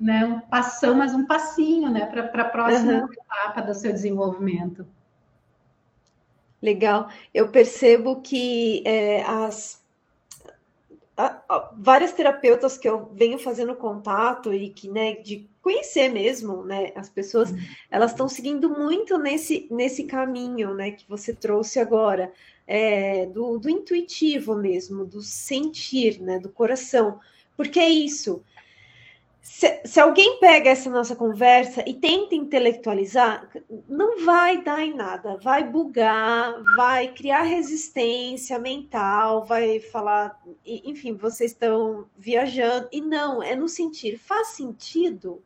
né, um passão, mas um passinho, né, para a próxima uhum. etapa do seu desenvolvimento. Legal. Eu percebo que é, as a, a, várias terapeutas que eu venho fazendo contato e que, né, de conhecer mesmo, né, as pessoas, uhum. elas estão seguindo muito nesse, nesse caminho, né, que você trouxe agora, é, do, do intuitivo mesmo, do sentir, né, do coração, porque é isso, se, se, alguém pega essa nossa conversa e tenta intelectualizar, não vai dar em nada, vai bugar, vai criar resistência mental, vai falar, enfim, vocês estão viajando. E não, é no sentir, faz sentido?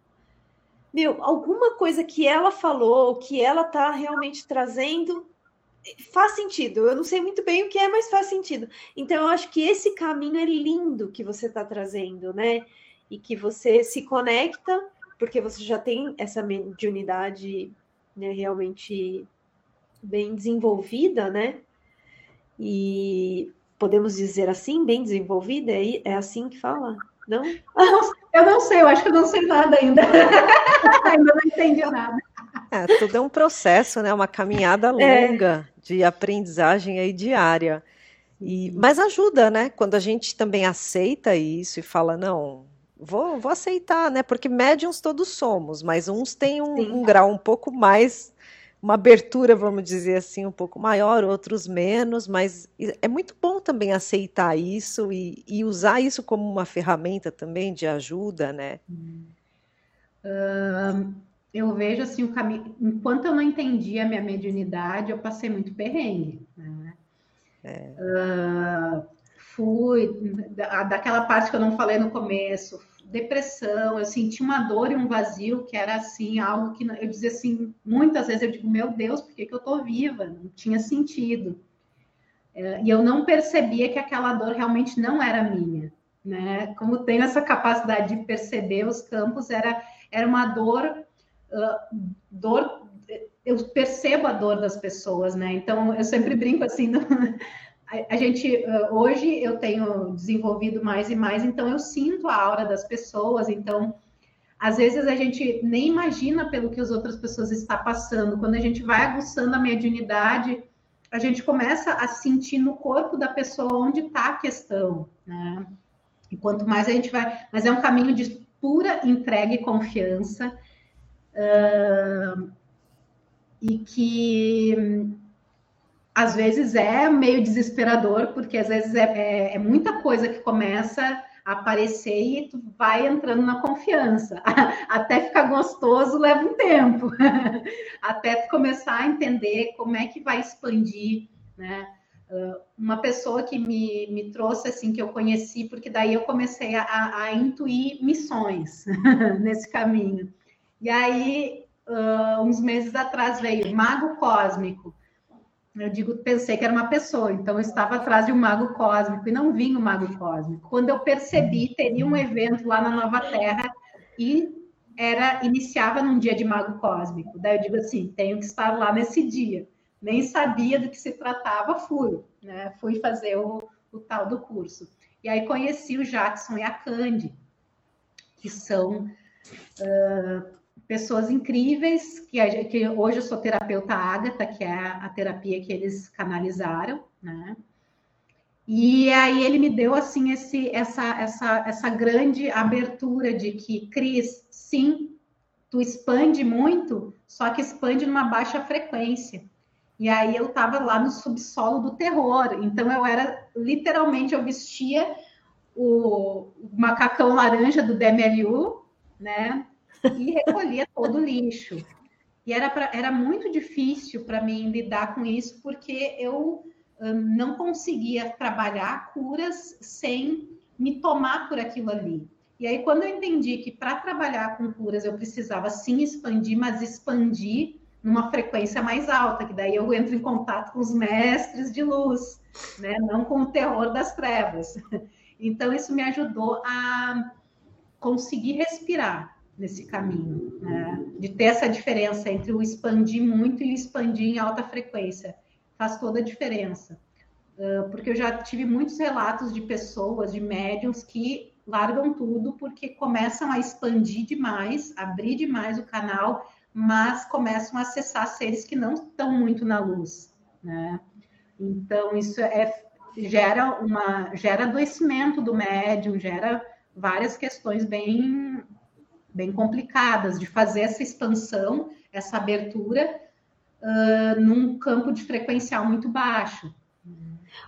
Meu, alguma coisa que ela falou, que ela está realmente trazendo, faz sentido. Eu não sei muito bem o que é, mas faz sentido. Então, eu acho que esse caminho é lindo que você está trazendo, né? e que você se conecta, porque você já tem essa mediunidade né, realmente bem desenvolvida, né? E podemos dizer assim, bem desenvolvida? É, é assim que fala? Não? Eu não sei, eu acho que eu não sei nada ainda. ainda não entendi nada. É, tudo é um processo, né? Uma caminhada é. longa é. de aprendizagem aí diária. E, mas ajuda, né? Quando a gente também aceita isso e fala, não, vou, vou aceitar, né? Porque médiums todos somos, mas uns têm um, um, grau um pouco mais, uma abertura, vamos dizer assim, um pouco maior, outros menos, mas é muito bom também aceitar isso e, e usar isso como uma ferramenta também de ajuda, né? Uh, eu vejo assim o caminho. Enquanto eu não entendi a minha mediunidade, eu passei muito perrengue. Né? É. Uh, fui daquela parte que eu não falei no começo, depressão, eu senti uma dor e um vazio que era assim, algo que eu dizia assim, muitas vezes eu digo, meu Deus, por que, que eu tô viva? Não tinha sentido. É, e eu não percebia que aquela dor realmente não era minha, né? Como tenho essa capacidade de perceber os campos, era, era uma dor, dor, eu percebo a dor das pessoas, né? Então eu sempre brinco assim, a, gente hoje eu tenho desenvolvido mais e mais, então eu sinto a aura das pessoas, então às vezes a gente nem imagina pelo que as outras pessoas estão passando. Quando a gente vai aguçando a mediunidade, a gente começa a sentir no corpo da pessoa onde está a questão, né? E quanto mais a gente vai, mas é um caminho de pura entrega e confiança. Uh, e que às vezes é meio desesperador, porque às vezes é, é, é, muita coisa que começa a aparecer e tu vai entrando na confiança. Até ficar gostoso leva um tempo. Até começar a entender como é que vai expandir, né? Uma pessoa que me, me trouxe, assim, que eu conheci, porque daí eu comecei a, a intuir missões nesse caminho. E aí, uh, uns meses atrás veio Mago Cósmico, eu digo, pensei que era uma pessoa, então eu estava atrás de um mago cósmico e não vinha o mago cósmico. Quando eu percebi, teria um evento lá na Nova Terra e era iniciava num dia de mago cósmico. Daí eu digo assim, tenho que estar lá nesse dia. Nem sabia do que se tratava, fui, né? Fui fazer o, o tal do curso. E aí conheci o Jackson e a Candy, que são uh, pessoas incríveis, que, que, hoje eu sou terapeuta Ágata, que é a, a terapia que eles canalizaram, né? E aí ele me deu assim esse, essa, essa, essa grande abertura de que, Cris, sim, tu expande muito, só que expande numa baixa frequência. E aí eu estava lá no subsolo do terror. Então eu era literalmente eu vestia o, o macacão laranja do DMLU, né? E recolhia todo o lixo. E era, pra, era muito difícil para mim lidar com isso, porque eu hum, não conseguia trabalhar curas sem me tomar por aquilo ali. E aí, quando eu entendi que para trabalhar com curas eu precisava sim expandir, mas expandir numa frequência mais alta, que daí eu entro em contato com os mestres de luz, né? não com o terror das trevas. Então, isso me ajudou a conseguir respirar nesse caminho, né? de ter essa diferença entre o expandir muito e expandir em alta frequência. Faz toda a diferença. Porque eu já tive muitos relatos de pessoas, de médiums, que largam tudo porque começam a expandir demais, abrir demais o canal mas começam a acessar seres que não estão muito na luz, né? Então isso é gera uma gera adoecimento do médium, gera várias questões bem bem complicadas de fazer essa expansão, essa abertura uh, num campo de frequencial muito baixo.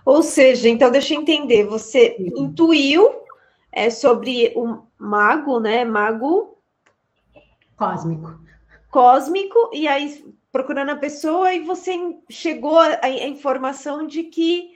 Ou seja, então deixa eu entender, você Sim. intuiu é, sobre o mago, né? Mago cósmico cósmico, e aí procurando a pessoa, e você chegou à informação de que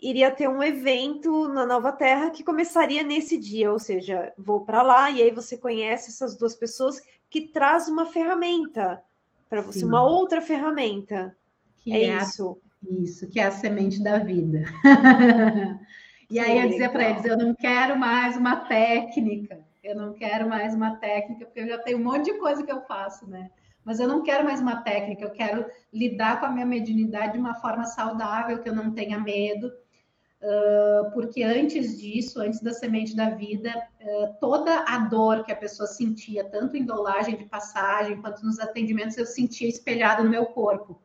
iria ter um evento na Nova Terra que começaria nesse dia, ou seja, vou para lá e aí você conhece essas duas pessoas que traz uma ferramenta para você, Sim. uma outra ferramenta. Que é, é isso. A, isso, que é a semente da vida. e aí eu dizia para eles, eu não quero mais uma técnica eu não quero mais uma técnica, porque eu já tenho um monte de coisa que eu faço, né? Mas eu não quero mais uma técnica, eu quero lidar com a minha mediunidade de uma forma saudável, que eu não tenha medo, uh, porque antes disso, antes da semente da vida, uh, toda a dor que a pessoa sentia, tanto em dolagem de passagem quanto nos atendimentos, eu sentia espelhada no meu corpo.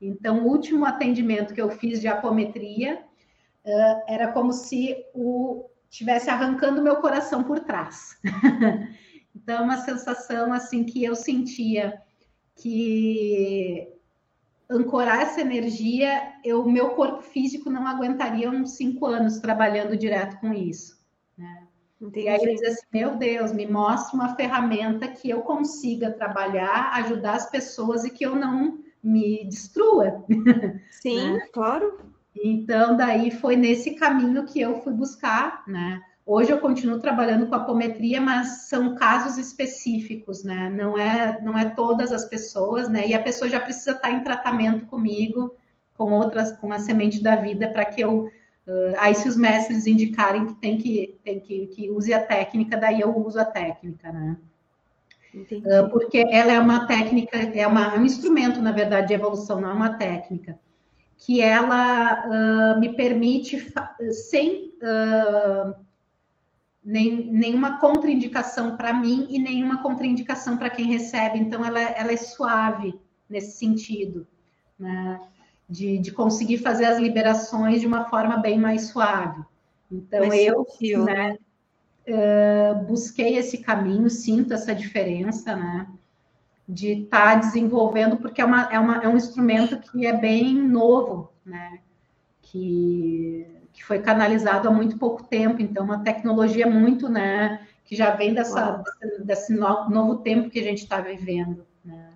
Então, o último atendimento que eu fiz de apometria uh, era como se o, estivesse arrancando meu coração por trás. então, uma sensação assim que eu sentia que ancorar essa energia, o meu corpo físico não aguentaria uns cinco anos trabalhando direto com isso. Né? E aí eu dizia assim, meu Deus, me mostra uma ferramenta que eu consiga trabalhar, ajudar as pessoas e que eu não me destrua. Sim, né? claro. Então, daí foi nesse caminho que eu fui buscar, né? Hoje eu continuo trabalhando com apometria, mas são casos específicos, né? Não é, não é todas as pessoas, né? E a pessoa já precisa estar em tratamento comigo, com outras, com a semente da vida, para que eu. Uh, aí, se os mestres indicarem que tem que, tem que, que use a técnica, daí eu uso a técnica, né? Uh, porque ela é uma técnica, é, uma, é um instrumento, na verdade, de evolução, não é uma técnica que ela uh, me permite, sem uh, nem, nenhuma contraindicação para mim e nenhuma contraindicação para quem recebe. Então, ela, ela é suave nesse sentido, né? de, de conseguir fazer as liberações de uma forma bem mais suave. Então, mais eu né, uh, busquei esse caminho, sinto essa diferença, né? de estar tá desenvolvendo, porque é, uma, é, uma, é um instrumento que é bem novo, né? Que, que foi canalizado há muito pouco tempo, então uma tecnologia muito, né? Que já vem dessa, desse, desse novo tempo que a gente está vivendo, né?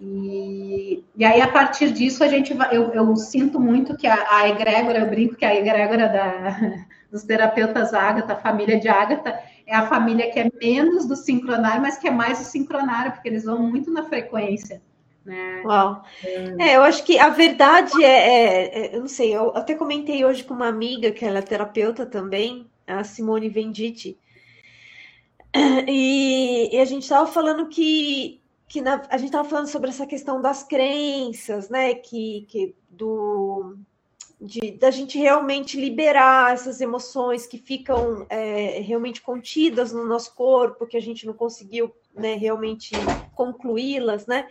E, e aí, a partir disso, a gente vai, eu, eu sinto muito que a, a egrégora, eu brinco que a egrégora da, dos terapeutas Ágata, a família de Ágata, é a família que é menos do sincronário, mas que é mais o sincronário, porque eles vão muito na frequência. Né? Uau. É, eu acho que a verdade é, é, é, eu não sei, eu até comentei hoje com uma amiga que ela é terapeuta também, a Simone Venditti, e, e a gente estava falando que, que na, a gente estava falando sobre essa questão das crenças, né? Que, que do de, da gente realmente liberar essas emoções que ficam é, realmente contidas no nosso corpo, que a gente não conseguiu né, realmente concluí-las, né?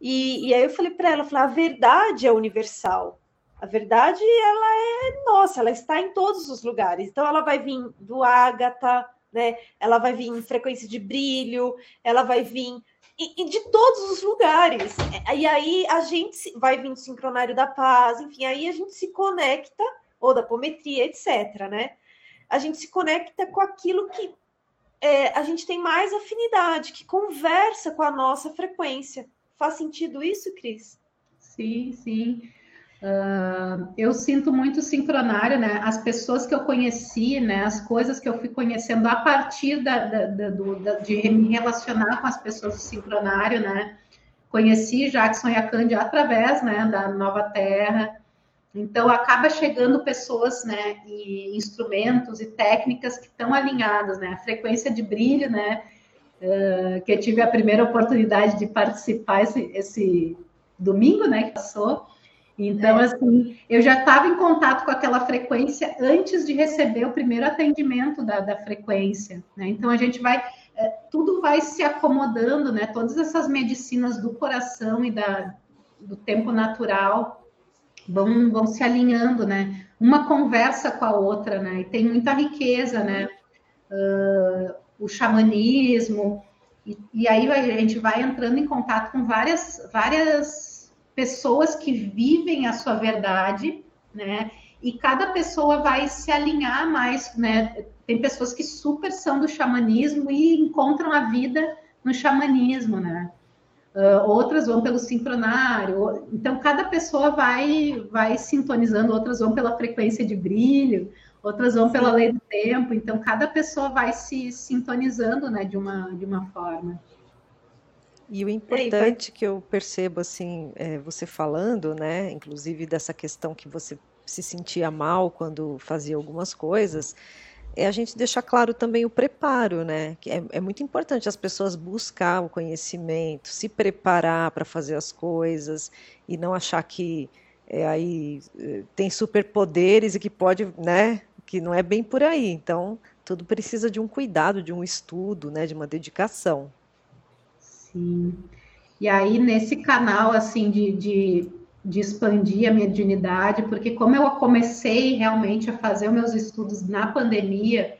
E, e aí eu falei para ela, falei, a verdade é universal. A verdade, ela é nossa, ela está em todos os lugares. Então, ela vai vir do ágata, né? Ela vai vir em frequência de brilho, ela vai vir e, de todos os lugares. E aí a gente vai vir do sincronário da paz, enfim, aí a gente se conecta, ou da apometria, etc. Né? A gente se conecta com aquilo que é, a gente tem mais afinidade, que conversa com a nossa frequência. Faz sentido isso, Cris? Sim, sim. Uh, eu sinto muito sincronário, né? As pessoas que eu conheci, né? As coisas que eu fui conhecendo a partir da, da, da, do, de me relacionar com as pessoas do sincronário, né? Conheci Jackson e a Cândia através, né? Da Nova Terra. Então acaba chegando pessoas, né? E instrumentos e técnicas que estão alinhadas, né? A frequência de brilho, né? Uh, que eu tive a primeira oportunidade de participar esse, esse domingo, né? Que passou. Então, é. assim, eu já estava em contato com aquela frequência antes de receber o primeiro atendimento da, da frequência, né? Então, a gente vai, é, tudo vai se acomodando, né? Todas essas medicinas do coração e da, do tempo natural vão, vão se alinhando, né? Uma conversa com a outra, né? E tem muita riqueza, né? Uh, o xamanismo, e, e aí a gente vai entrando em contato com várias, várias pessoas que vivem a sua verdade, né? E cada pessoa vai se alinhar mais, né? Tem pessoas que super são do xamanismo e encontram a vida no xamanismo, né? Uh, outras vão pelo sincronário. Então, cada pessoa vai, vai sintonizando, outras vão pela frequência de brilho, outras vão pela lei do tempo. Então, cada pessoa vai se sintonizando né, de, uma, de uma forma. E o importante que eu percebo, assim, é, você falando, né, inclusive dessa questão que você se sentia mal quando fazia algumas coisas, é a gente deixar claro também o preparo, né? Que é, é muito importante as pessoas buscar o conhecimento, se preparar para fazer as coisas e não achar que é, aí é, tem superpoderes e que pode, né? Que não é bem por aí. Então, tudo precisa de um cuidado, de um estudo, né? De uma dedicação. Sim. E aí, nesse canal, assim, de, de, de expandir a mediunidade, porque como eu comecei realmente a fazer meus estudos na pandemia,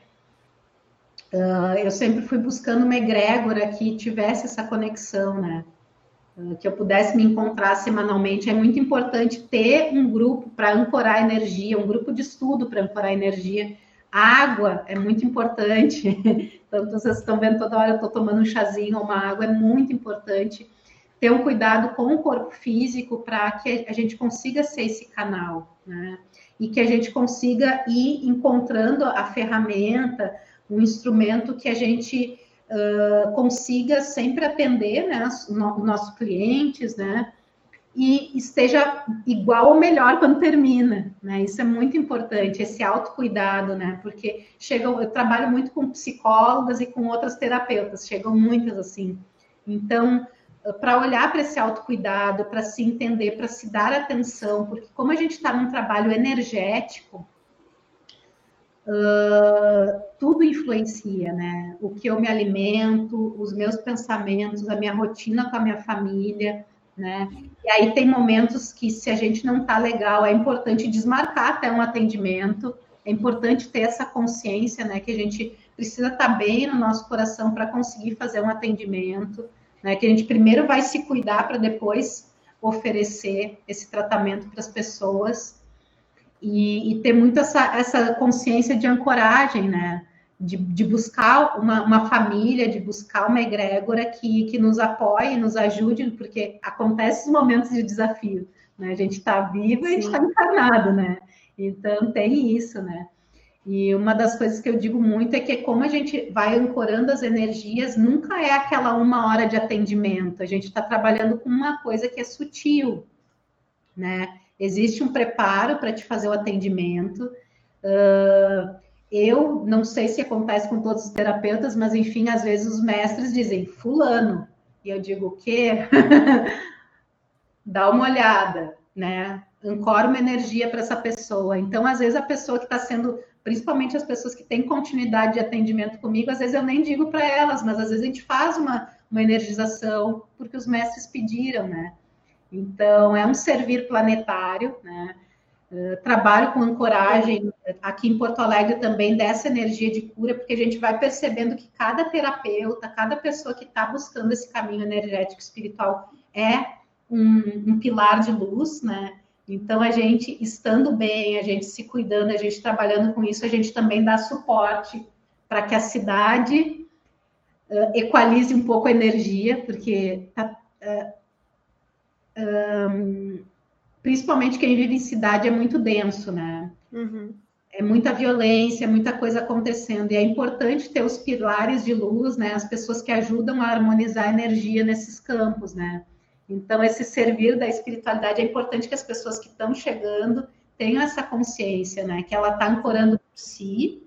uh, eu sempre fui buscando uma egrégora que tivesse essa conexão, né? Uh, que eu pudesse me encontrar semanalmente. É muito importante ter um grupo para ancorar energia, um grupo de estudo para ancorar energia. A água é muito importante. Então, vocês estão vendo toda hora eu estou tomando um chazinho uma água, é muito importante ter um cuidado com o corpo físico para que a gente consiga ser esse canal, né? E que a gente consiga ir encontrando a ferramenta, um instrumento que a gente uh, consiga sempre atender, né? Os nossos clientes, né? e esteja igual ou melhor quando termina, né? Isso é muito importante, esse autocuidado, né? Porque chegam, eu trabalho muito com psicólogas e com outras terapeutas, chegam muitas assim. Então, para olhar para esse autocuidado, para se entender, para se dar atenção, porque como a gente está num trabalho energético, uh, tudo influencia, né? O que eu me alimento, os meus pensamentos, a minha rotina com a minha família, né? E aí tem momentos que, se a gente não está legal, é importante desmarcar até um atendimento, é importante ter essa consciência, né, que a gente precisa estar tá bem no nosso coração para conseguir fazer um atendimento, né, que a gente primeiro vai se cuidar para depois oferecer esse tratamento para as pessoas e, e, ter muito essa, essa consciência de ancoragem, né? de, de buscar uma, uma, família, de buscar uma egrégora que, que nos apoie, nos ajude, porque acontecem momentos de desafio, né? A gente está vivo e a gente está encarnado, né? Então tem isso, né? E uma das coisas que eu digo muito é que como a gente vai ancorando as energias, nunca é aquela uma hora de atendimento. A gente está trabalhando com uma coisa que é sutil, né? Existe um preparo para te fazer o atendimento. Uh, eu não sei se acontece com todos os terapeutas, mas enfim, às vezes os mestres dizem fulano. E eu digo o quê? Dá uma olhada, né? Ancora uma energia para essa pessoa. Então, às vezes, a pessoa que está sendo principalmente as pessoas que têm continuidade de atendimento comigo, às vezes eu nem digo para elas, mas às vezes a gente faz uma, uma energização porque os mestres pediram, né? Então, é um servir planetário, né? Uh, trabalho com ancoragem aqui em Porto Alegre também dessa energia de cura, porque a gente vai percebendo que cada terapeuta, cada pessoa que está buscando esse caminho energético espiritual é um, um pilar de luz, né? Então, a gente estando bem, a gente se cuidando, a gente trabalhando com isso, a gente também dá suporte para que a cidade uh, equalize um pouco a energia, porque tá, uh, um, principalmente quem vive em cidade é muito denso, né? Uhum. É muita violência, muita coisa acontecendo. E é importante ter os pilares de luz, né? As pessoas que ajudam a harmonizar a energia nesses campos, né? Então, esse servir da espiritualidade é importante que as pessoas que estão chegando tenham essa consciência, né? Que ela está ancorando por si,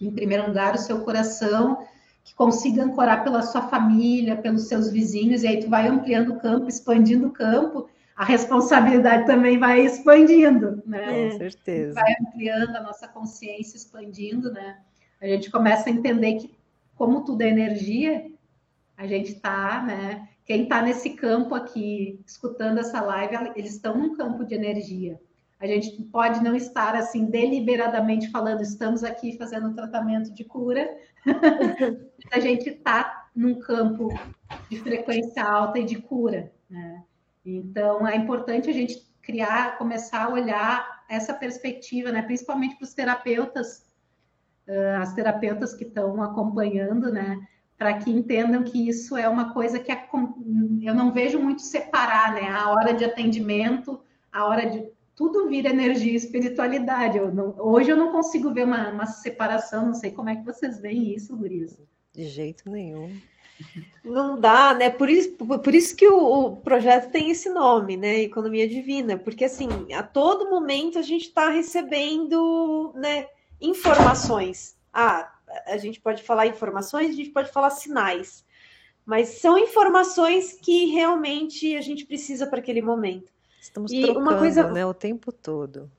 em primeiro lugar, o seu coração, que consiga ancorar pela sua família, pelos seus vizinhos, e aí tu vai ampliando o campo, expandindo o campo, a responsabilidade também vai expandindo, né? Com certeza. Vai ampliando a nossa consciência, expandindo, né? A gente começa a entender que, como tudo é energia, a gente está, né? Quem está nesse campo aqui, escutando essa live, eles estão num campo de energia. A gente pode não estar assim deliberadamente falando, estamos aqui fazendo tratamento de cura. a gente está num campo de frequência alta e de cura. Né? Então é importante a gente criar, começar a olhar essa perspectiva, né? principalmente para os terapeutas, as terapeutas que estão acompanhando, né? para que entendam que isso é uma coisa que é, eu não vejo muito separar, né? A hora de atendimento, a hora de tudo vira energia e espiritualidade. Eu não, hoje eu não consigo ver uma, uma, separação, não sei como é que vocês veem isso, Gurias. De jeito nenhum. Não dá, né? Por isso, por isso que o, o, projeto tem esse nome, né? Economia Divina, porque assim, a todo momento a gente está recebendo né, informações. Ah, a gente pode falar informações, a gente pode falar sinais, mas são informações que realmente a gente precisa para aquele momento. Estamos e trocando, uma coisa, né, o tempo todo.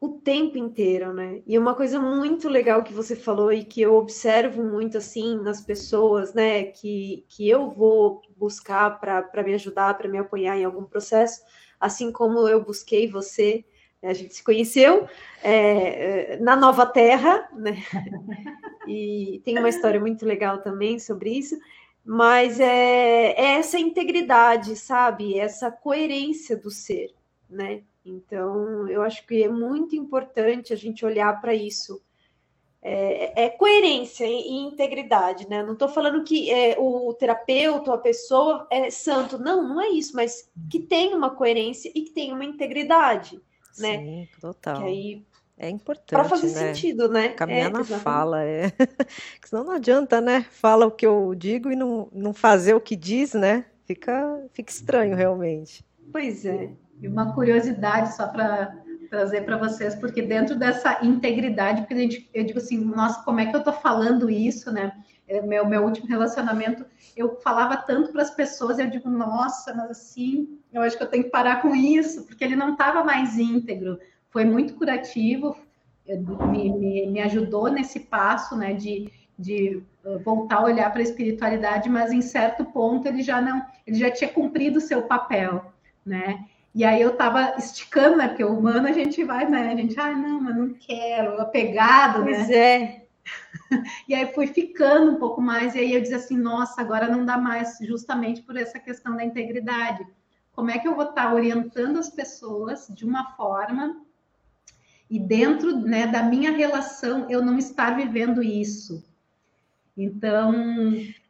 O tempo inteiro, né? E uma coisa muito legal que você falou e que eu observo muito assim nas pessoas, né, que, que eu vou buscar para me ajudar, para me apoiar em algum processo, assim como eu busquei você, a gente se conheceu é, é, na Nova Terra, né? E tem uma história muito legal também sobre isso, mas é, é essa integridade, sabe? Essa coerência do ser, né? Então, eu acho que é muito importante a gente olhar para isso. É, é, coerência e, integridade, né? Não estou falando que é, o terapeuta, a pessoa é santo, não, não é isso, mas que tem uma coerência e que tem uma integridade né? Sim, total. Que aí é importante. Para fazer né? sentido, né? Caminhar é, na exatamente. fala, é. senão não adianta, né? Fala o que eu digo e não, não fazer o que diz, né? Fica, fica estranho, realmente. Pois é. E uma curiosidade só para trazer para vocês, porque dentro dessa integridade, porque a gente, eu digo assim, nossa, como é que eu estou falando isso, né? É, meu, meu último relacionamento, eu falava tanto para as pessoas, eu digo, nossa, mas assim, eu acho que eu tenho que parar com isso, porque ele não estava mais íntegro. Foi muito curativo, me, me, me ajudou nesse passo, né, de, de uh, voltar a olhar para a espiritualidade, mas em certo ponto ele já não, ele já tinha cumprido o seu papel, né? E aí eu estava esticando, né? Porque o humano a gente vai, né? A gente, ah, não, mas não quero, apegado, pois né? Pois é. E aí fui ficando um pouco mais, e aí eu dizia assim, nossa, agora não dá mais, justamente por essa questão da integridade. Como é que eu vou estar orientando as pessoas de uma forma e dentro né, da minha relação eu não estar vivendo isso? Então,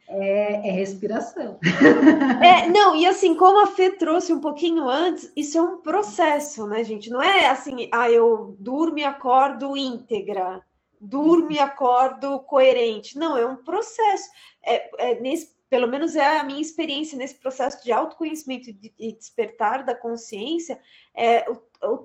É, é, respiração. É, não, e assim, como a Fê trouxe um pouquinho antes, isso é um processo, né, gente? Não é assim, ah, eu durmo e acordo íntegra, durmo e acordo coerente. Não, é um processo. É, é nesse, pelo menos é a minha experiência nesse processo de autoconhecimento e despertar da consciência, é o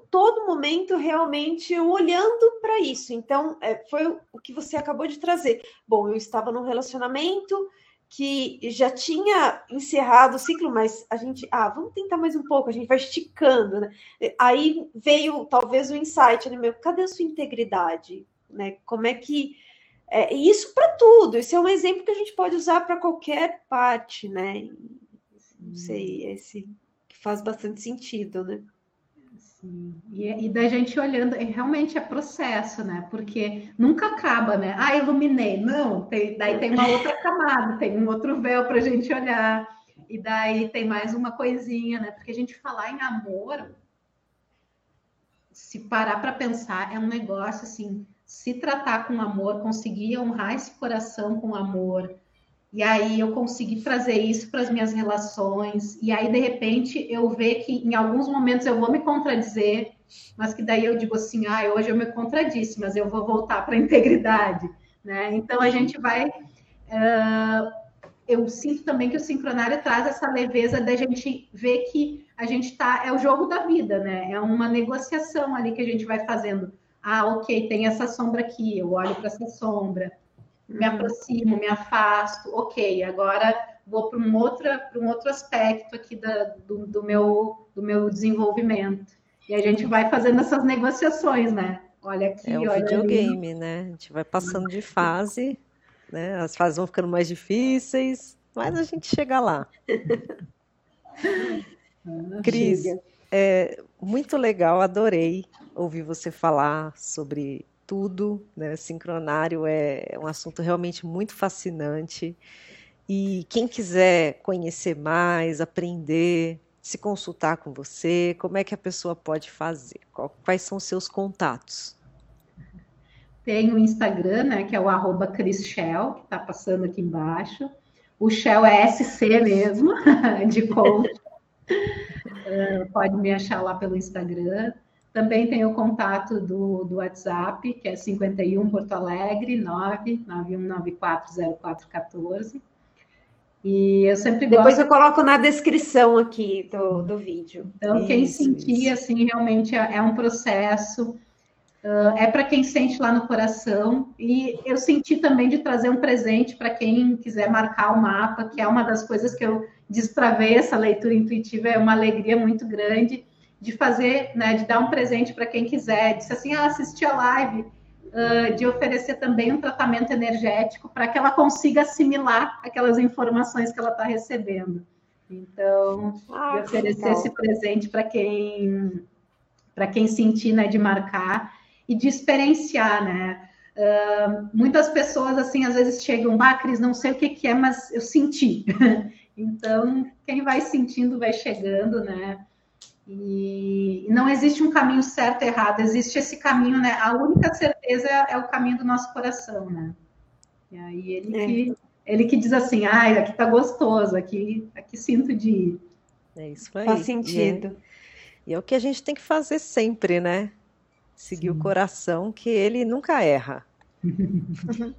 todo momento realmente olhando para isso. Então, é, foi o que você acabou de trazer. Bom, eu estava num relacionamento que já tinha encerrado o ciclo, mas a gente, ah, vamos tentar mais um pouco, a gente vai esticando, né? Aí veio talvez o insight, né, meu, cadê a sua integridade, né? Como é que é, isso para tudo, esse é um exemplo que a gente pode usar para qualquer parte, né? Não sei, esse que faz bastante sentido, né? Sim. E, e da gente olhando, realmente é processo, né? Porque nunca acaba, né? Ah, iluminei. Não, tem, daí tem uma outra camada, tem um outro véu para a gente olhar. E daí tem mais uma coisinha, né? Porque a gente falar em amor, se parar para pensar, é um negócio assim, se tratar com amor, conseguir honrar esse coração com amor, e aí eu consegui trazer isso para as minhas relações. E aí, de repente, eu ver que em alguns momentos eu vou me contradizer, mas que daí eu digo assim, ah, hoje eu me contradisse, mas eu vou voltar para a integridade. Né? Então a gente vai. Uh, eu sinto também que o sincronário traz essa leveza da gente ver que a gente está. É o jogo da vida, né? É uma negociação ali que a gente vai fazendo. Ah, ok, tem essa sombra aqui, eu olho para essa sombra me aproximo, me afasto, ok, agora vou para um, outra, um outro aspecto aqui da, do, do, meu, do meu desenvolvimento. E a gente vai fazendo essas negociações, né? Olha aqui, é um olha videogame, ali. né? A gente vai passando de fase, né? As fases vão ficando mais difíceis, mas a gente chega lá. Ah, Cris, é, muito legal, adorei ouvir você falar sobre tudo, né? Sincronário é um assunto realmente muito fascinante. E quem quiser conhecer mais, aprender, se consultar com você, como é que a pessoa pode fazer? Quais são os seus contatos? Tem o Instagram, né, que é o arroba Shell, que está passando aqui embaixo. O Shell é SC mesmo, de coach. uh, pode me achar lá pelo Instagram. Também tem o contato do, do WhatsApp, que é 51 Porto Alegre, 991940414. E eu sempre Depois gosto... eu coloco na descrição aqui do, do vídeo. Então, isso, quem sentir, isso. assim, realmente é, é um processo, uh, é para quem sente lá no coração. E eu senti também de trazer um presente para quem quiser marcar o mapa, que é uma das coisas que eu destravei essa leitura intuitiva, é uma alegria muito grande de fazer, né, de dar um presente para quem quiser, disse assim, ah, assistir a live, uh, de oferecer também um tratamento energético para que ela consiga assimilar aquelas informações que ela está recebendo. Então, ah, oferecer esse presente para quem para quem sentir, né, de marcar e de experienciar, né? Uh, muitas pessoas assim às vezes chegam, ah, Cris, não sei o que, que é, mas eu senti. então, quem vai sentindo vai chegando, né? E não existe um caminho certo e errado, existe esse caminho, né? A única certeza é, é o caminho do nosso coração, né? E aí ele, é. que, ele que diz assim, ah, aqui tá gostoso, aqui, aqui sinto de ir. É isso aí. Faz sentido. E é, e é o que a gente tem que fazer sempre, né? Seguir Sim. o coração, que ele nunca erra.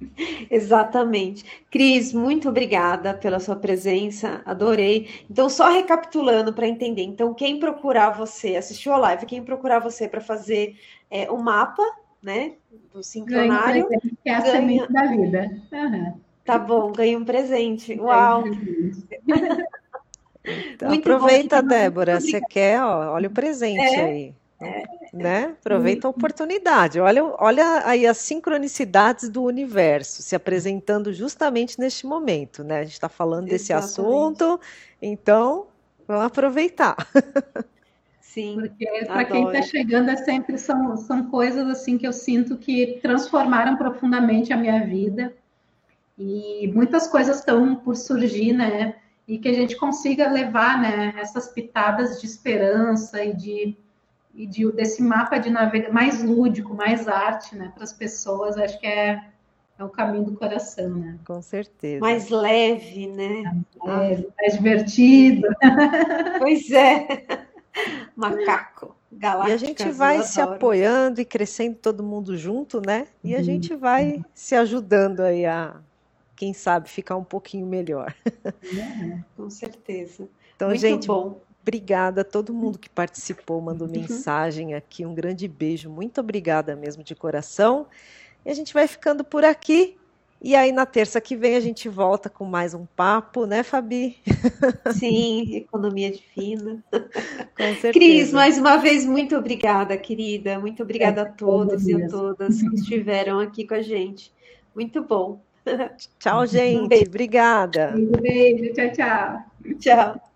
Exatamente. Cris, muito obrigada pela sua presença, adorei. Então, só recapitulando para entender. Então, quem procurar você, assistiu a live, quem procurar você para fazer é, o mapa, né, do sincronário... Ganha um presente, que é a ganha... semente da vida. Uhum. Tá bom, ganha um presente. Uau! Então, aproveita, bom, Débora, você quer, ó, olha o presente é. aí. É. Né? Aproveita a oportunidade. Olha, olha aí as sincronicidades do universo se apresentando justamente neste momento, né? A gente está falando Exatamente. desse assunto, então vamos aproveitar. Sim. Porque para quem está chegando é sempre são, são coisas assim que eu sinto que transformaram profundamente a minha vida. E muitas coisas estão por surgir, né? E que a gente consiga levar né, essas pitadas de esperança e de e de, desse mapa de navegação mais lúdico, mais arte, né, para as pessoas, acho que é, é o caminho do coração, né? Com certeza. Mais leve, né? Mais, leve, mais divertido. Pois é. Macaco. Galáctica, e a gente vai se apoiando e crescendo todo mundo junto, né? E a uhum. gente vai se ajudando aí a, quem sabe, ficar um pouquinho melhor. Uhum. Com certeza. Então, Muito gente, bom. Obrigada a todo mundo que participou, mandou uhum. mensagem aqui. Um grande beijo. Muito obrigada mesmo de coração. E a gente vai ficando por aqui. E aí, na terça que vem, a gente volta com mais um papo, né, Fabi? Sim, economia divina. Com certeza. Cris, mais uma vez, muito obrigada, querida. Muito obrigada é, a todos e a todas que estiveram aqui com a gente. Muito bom. Tchau, gente. Um Obrigada. Um beijo. Tchau, tchau. Tchau.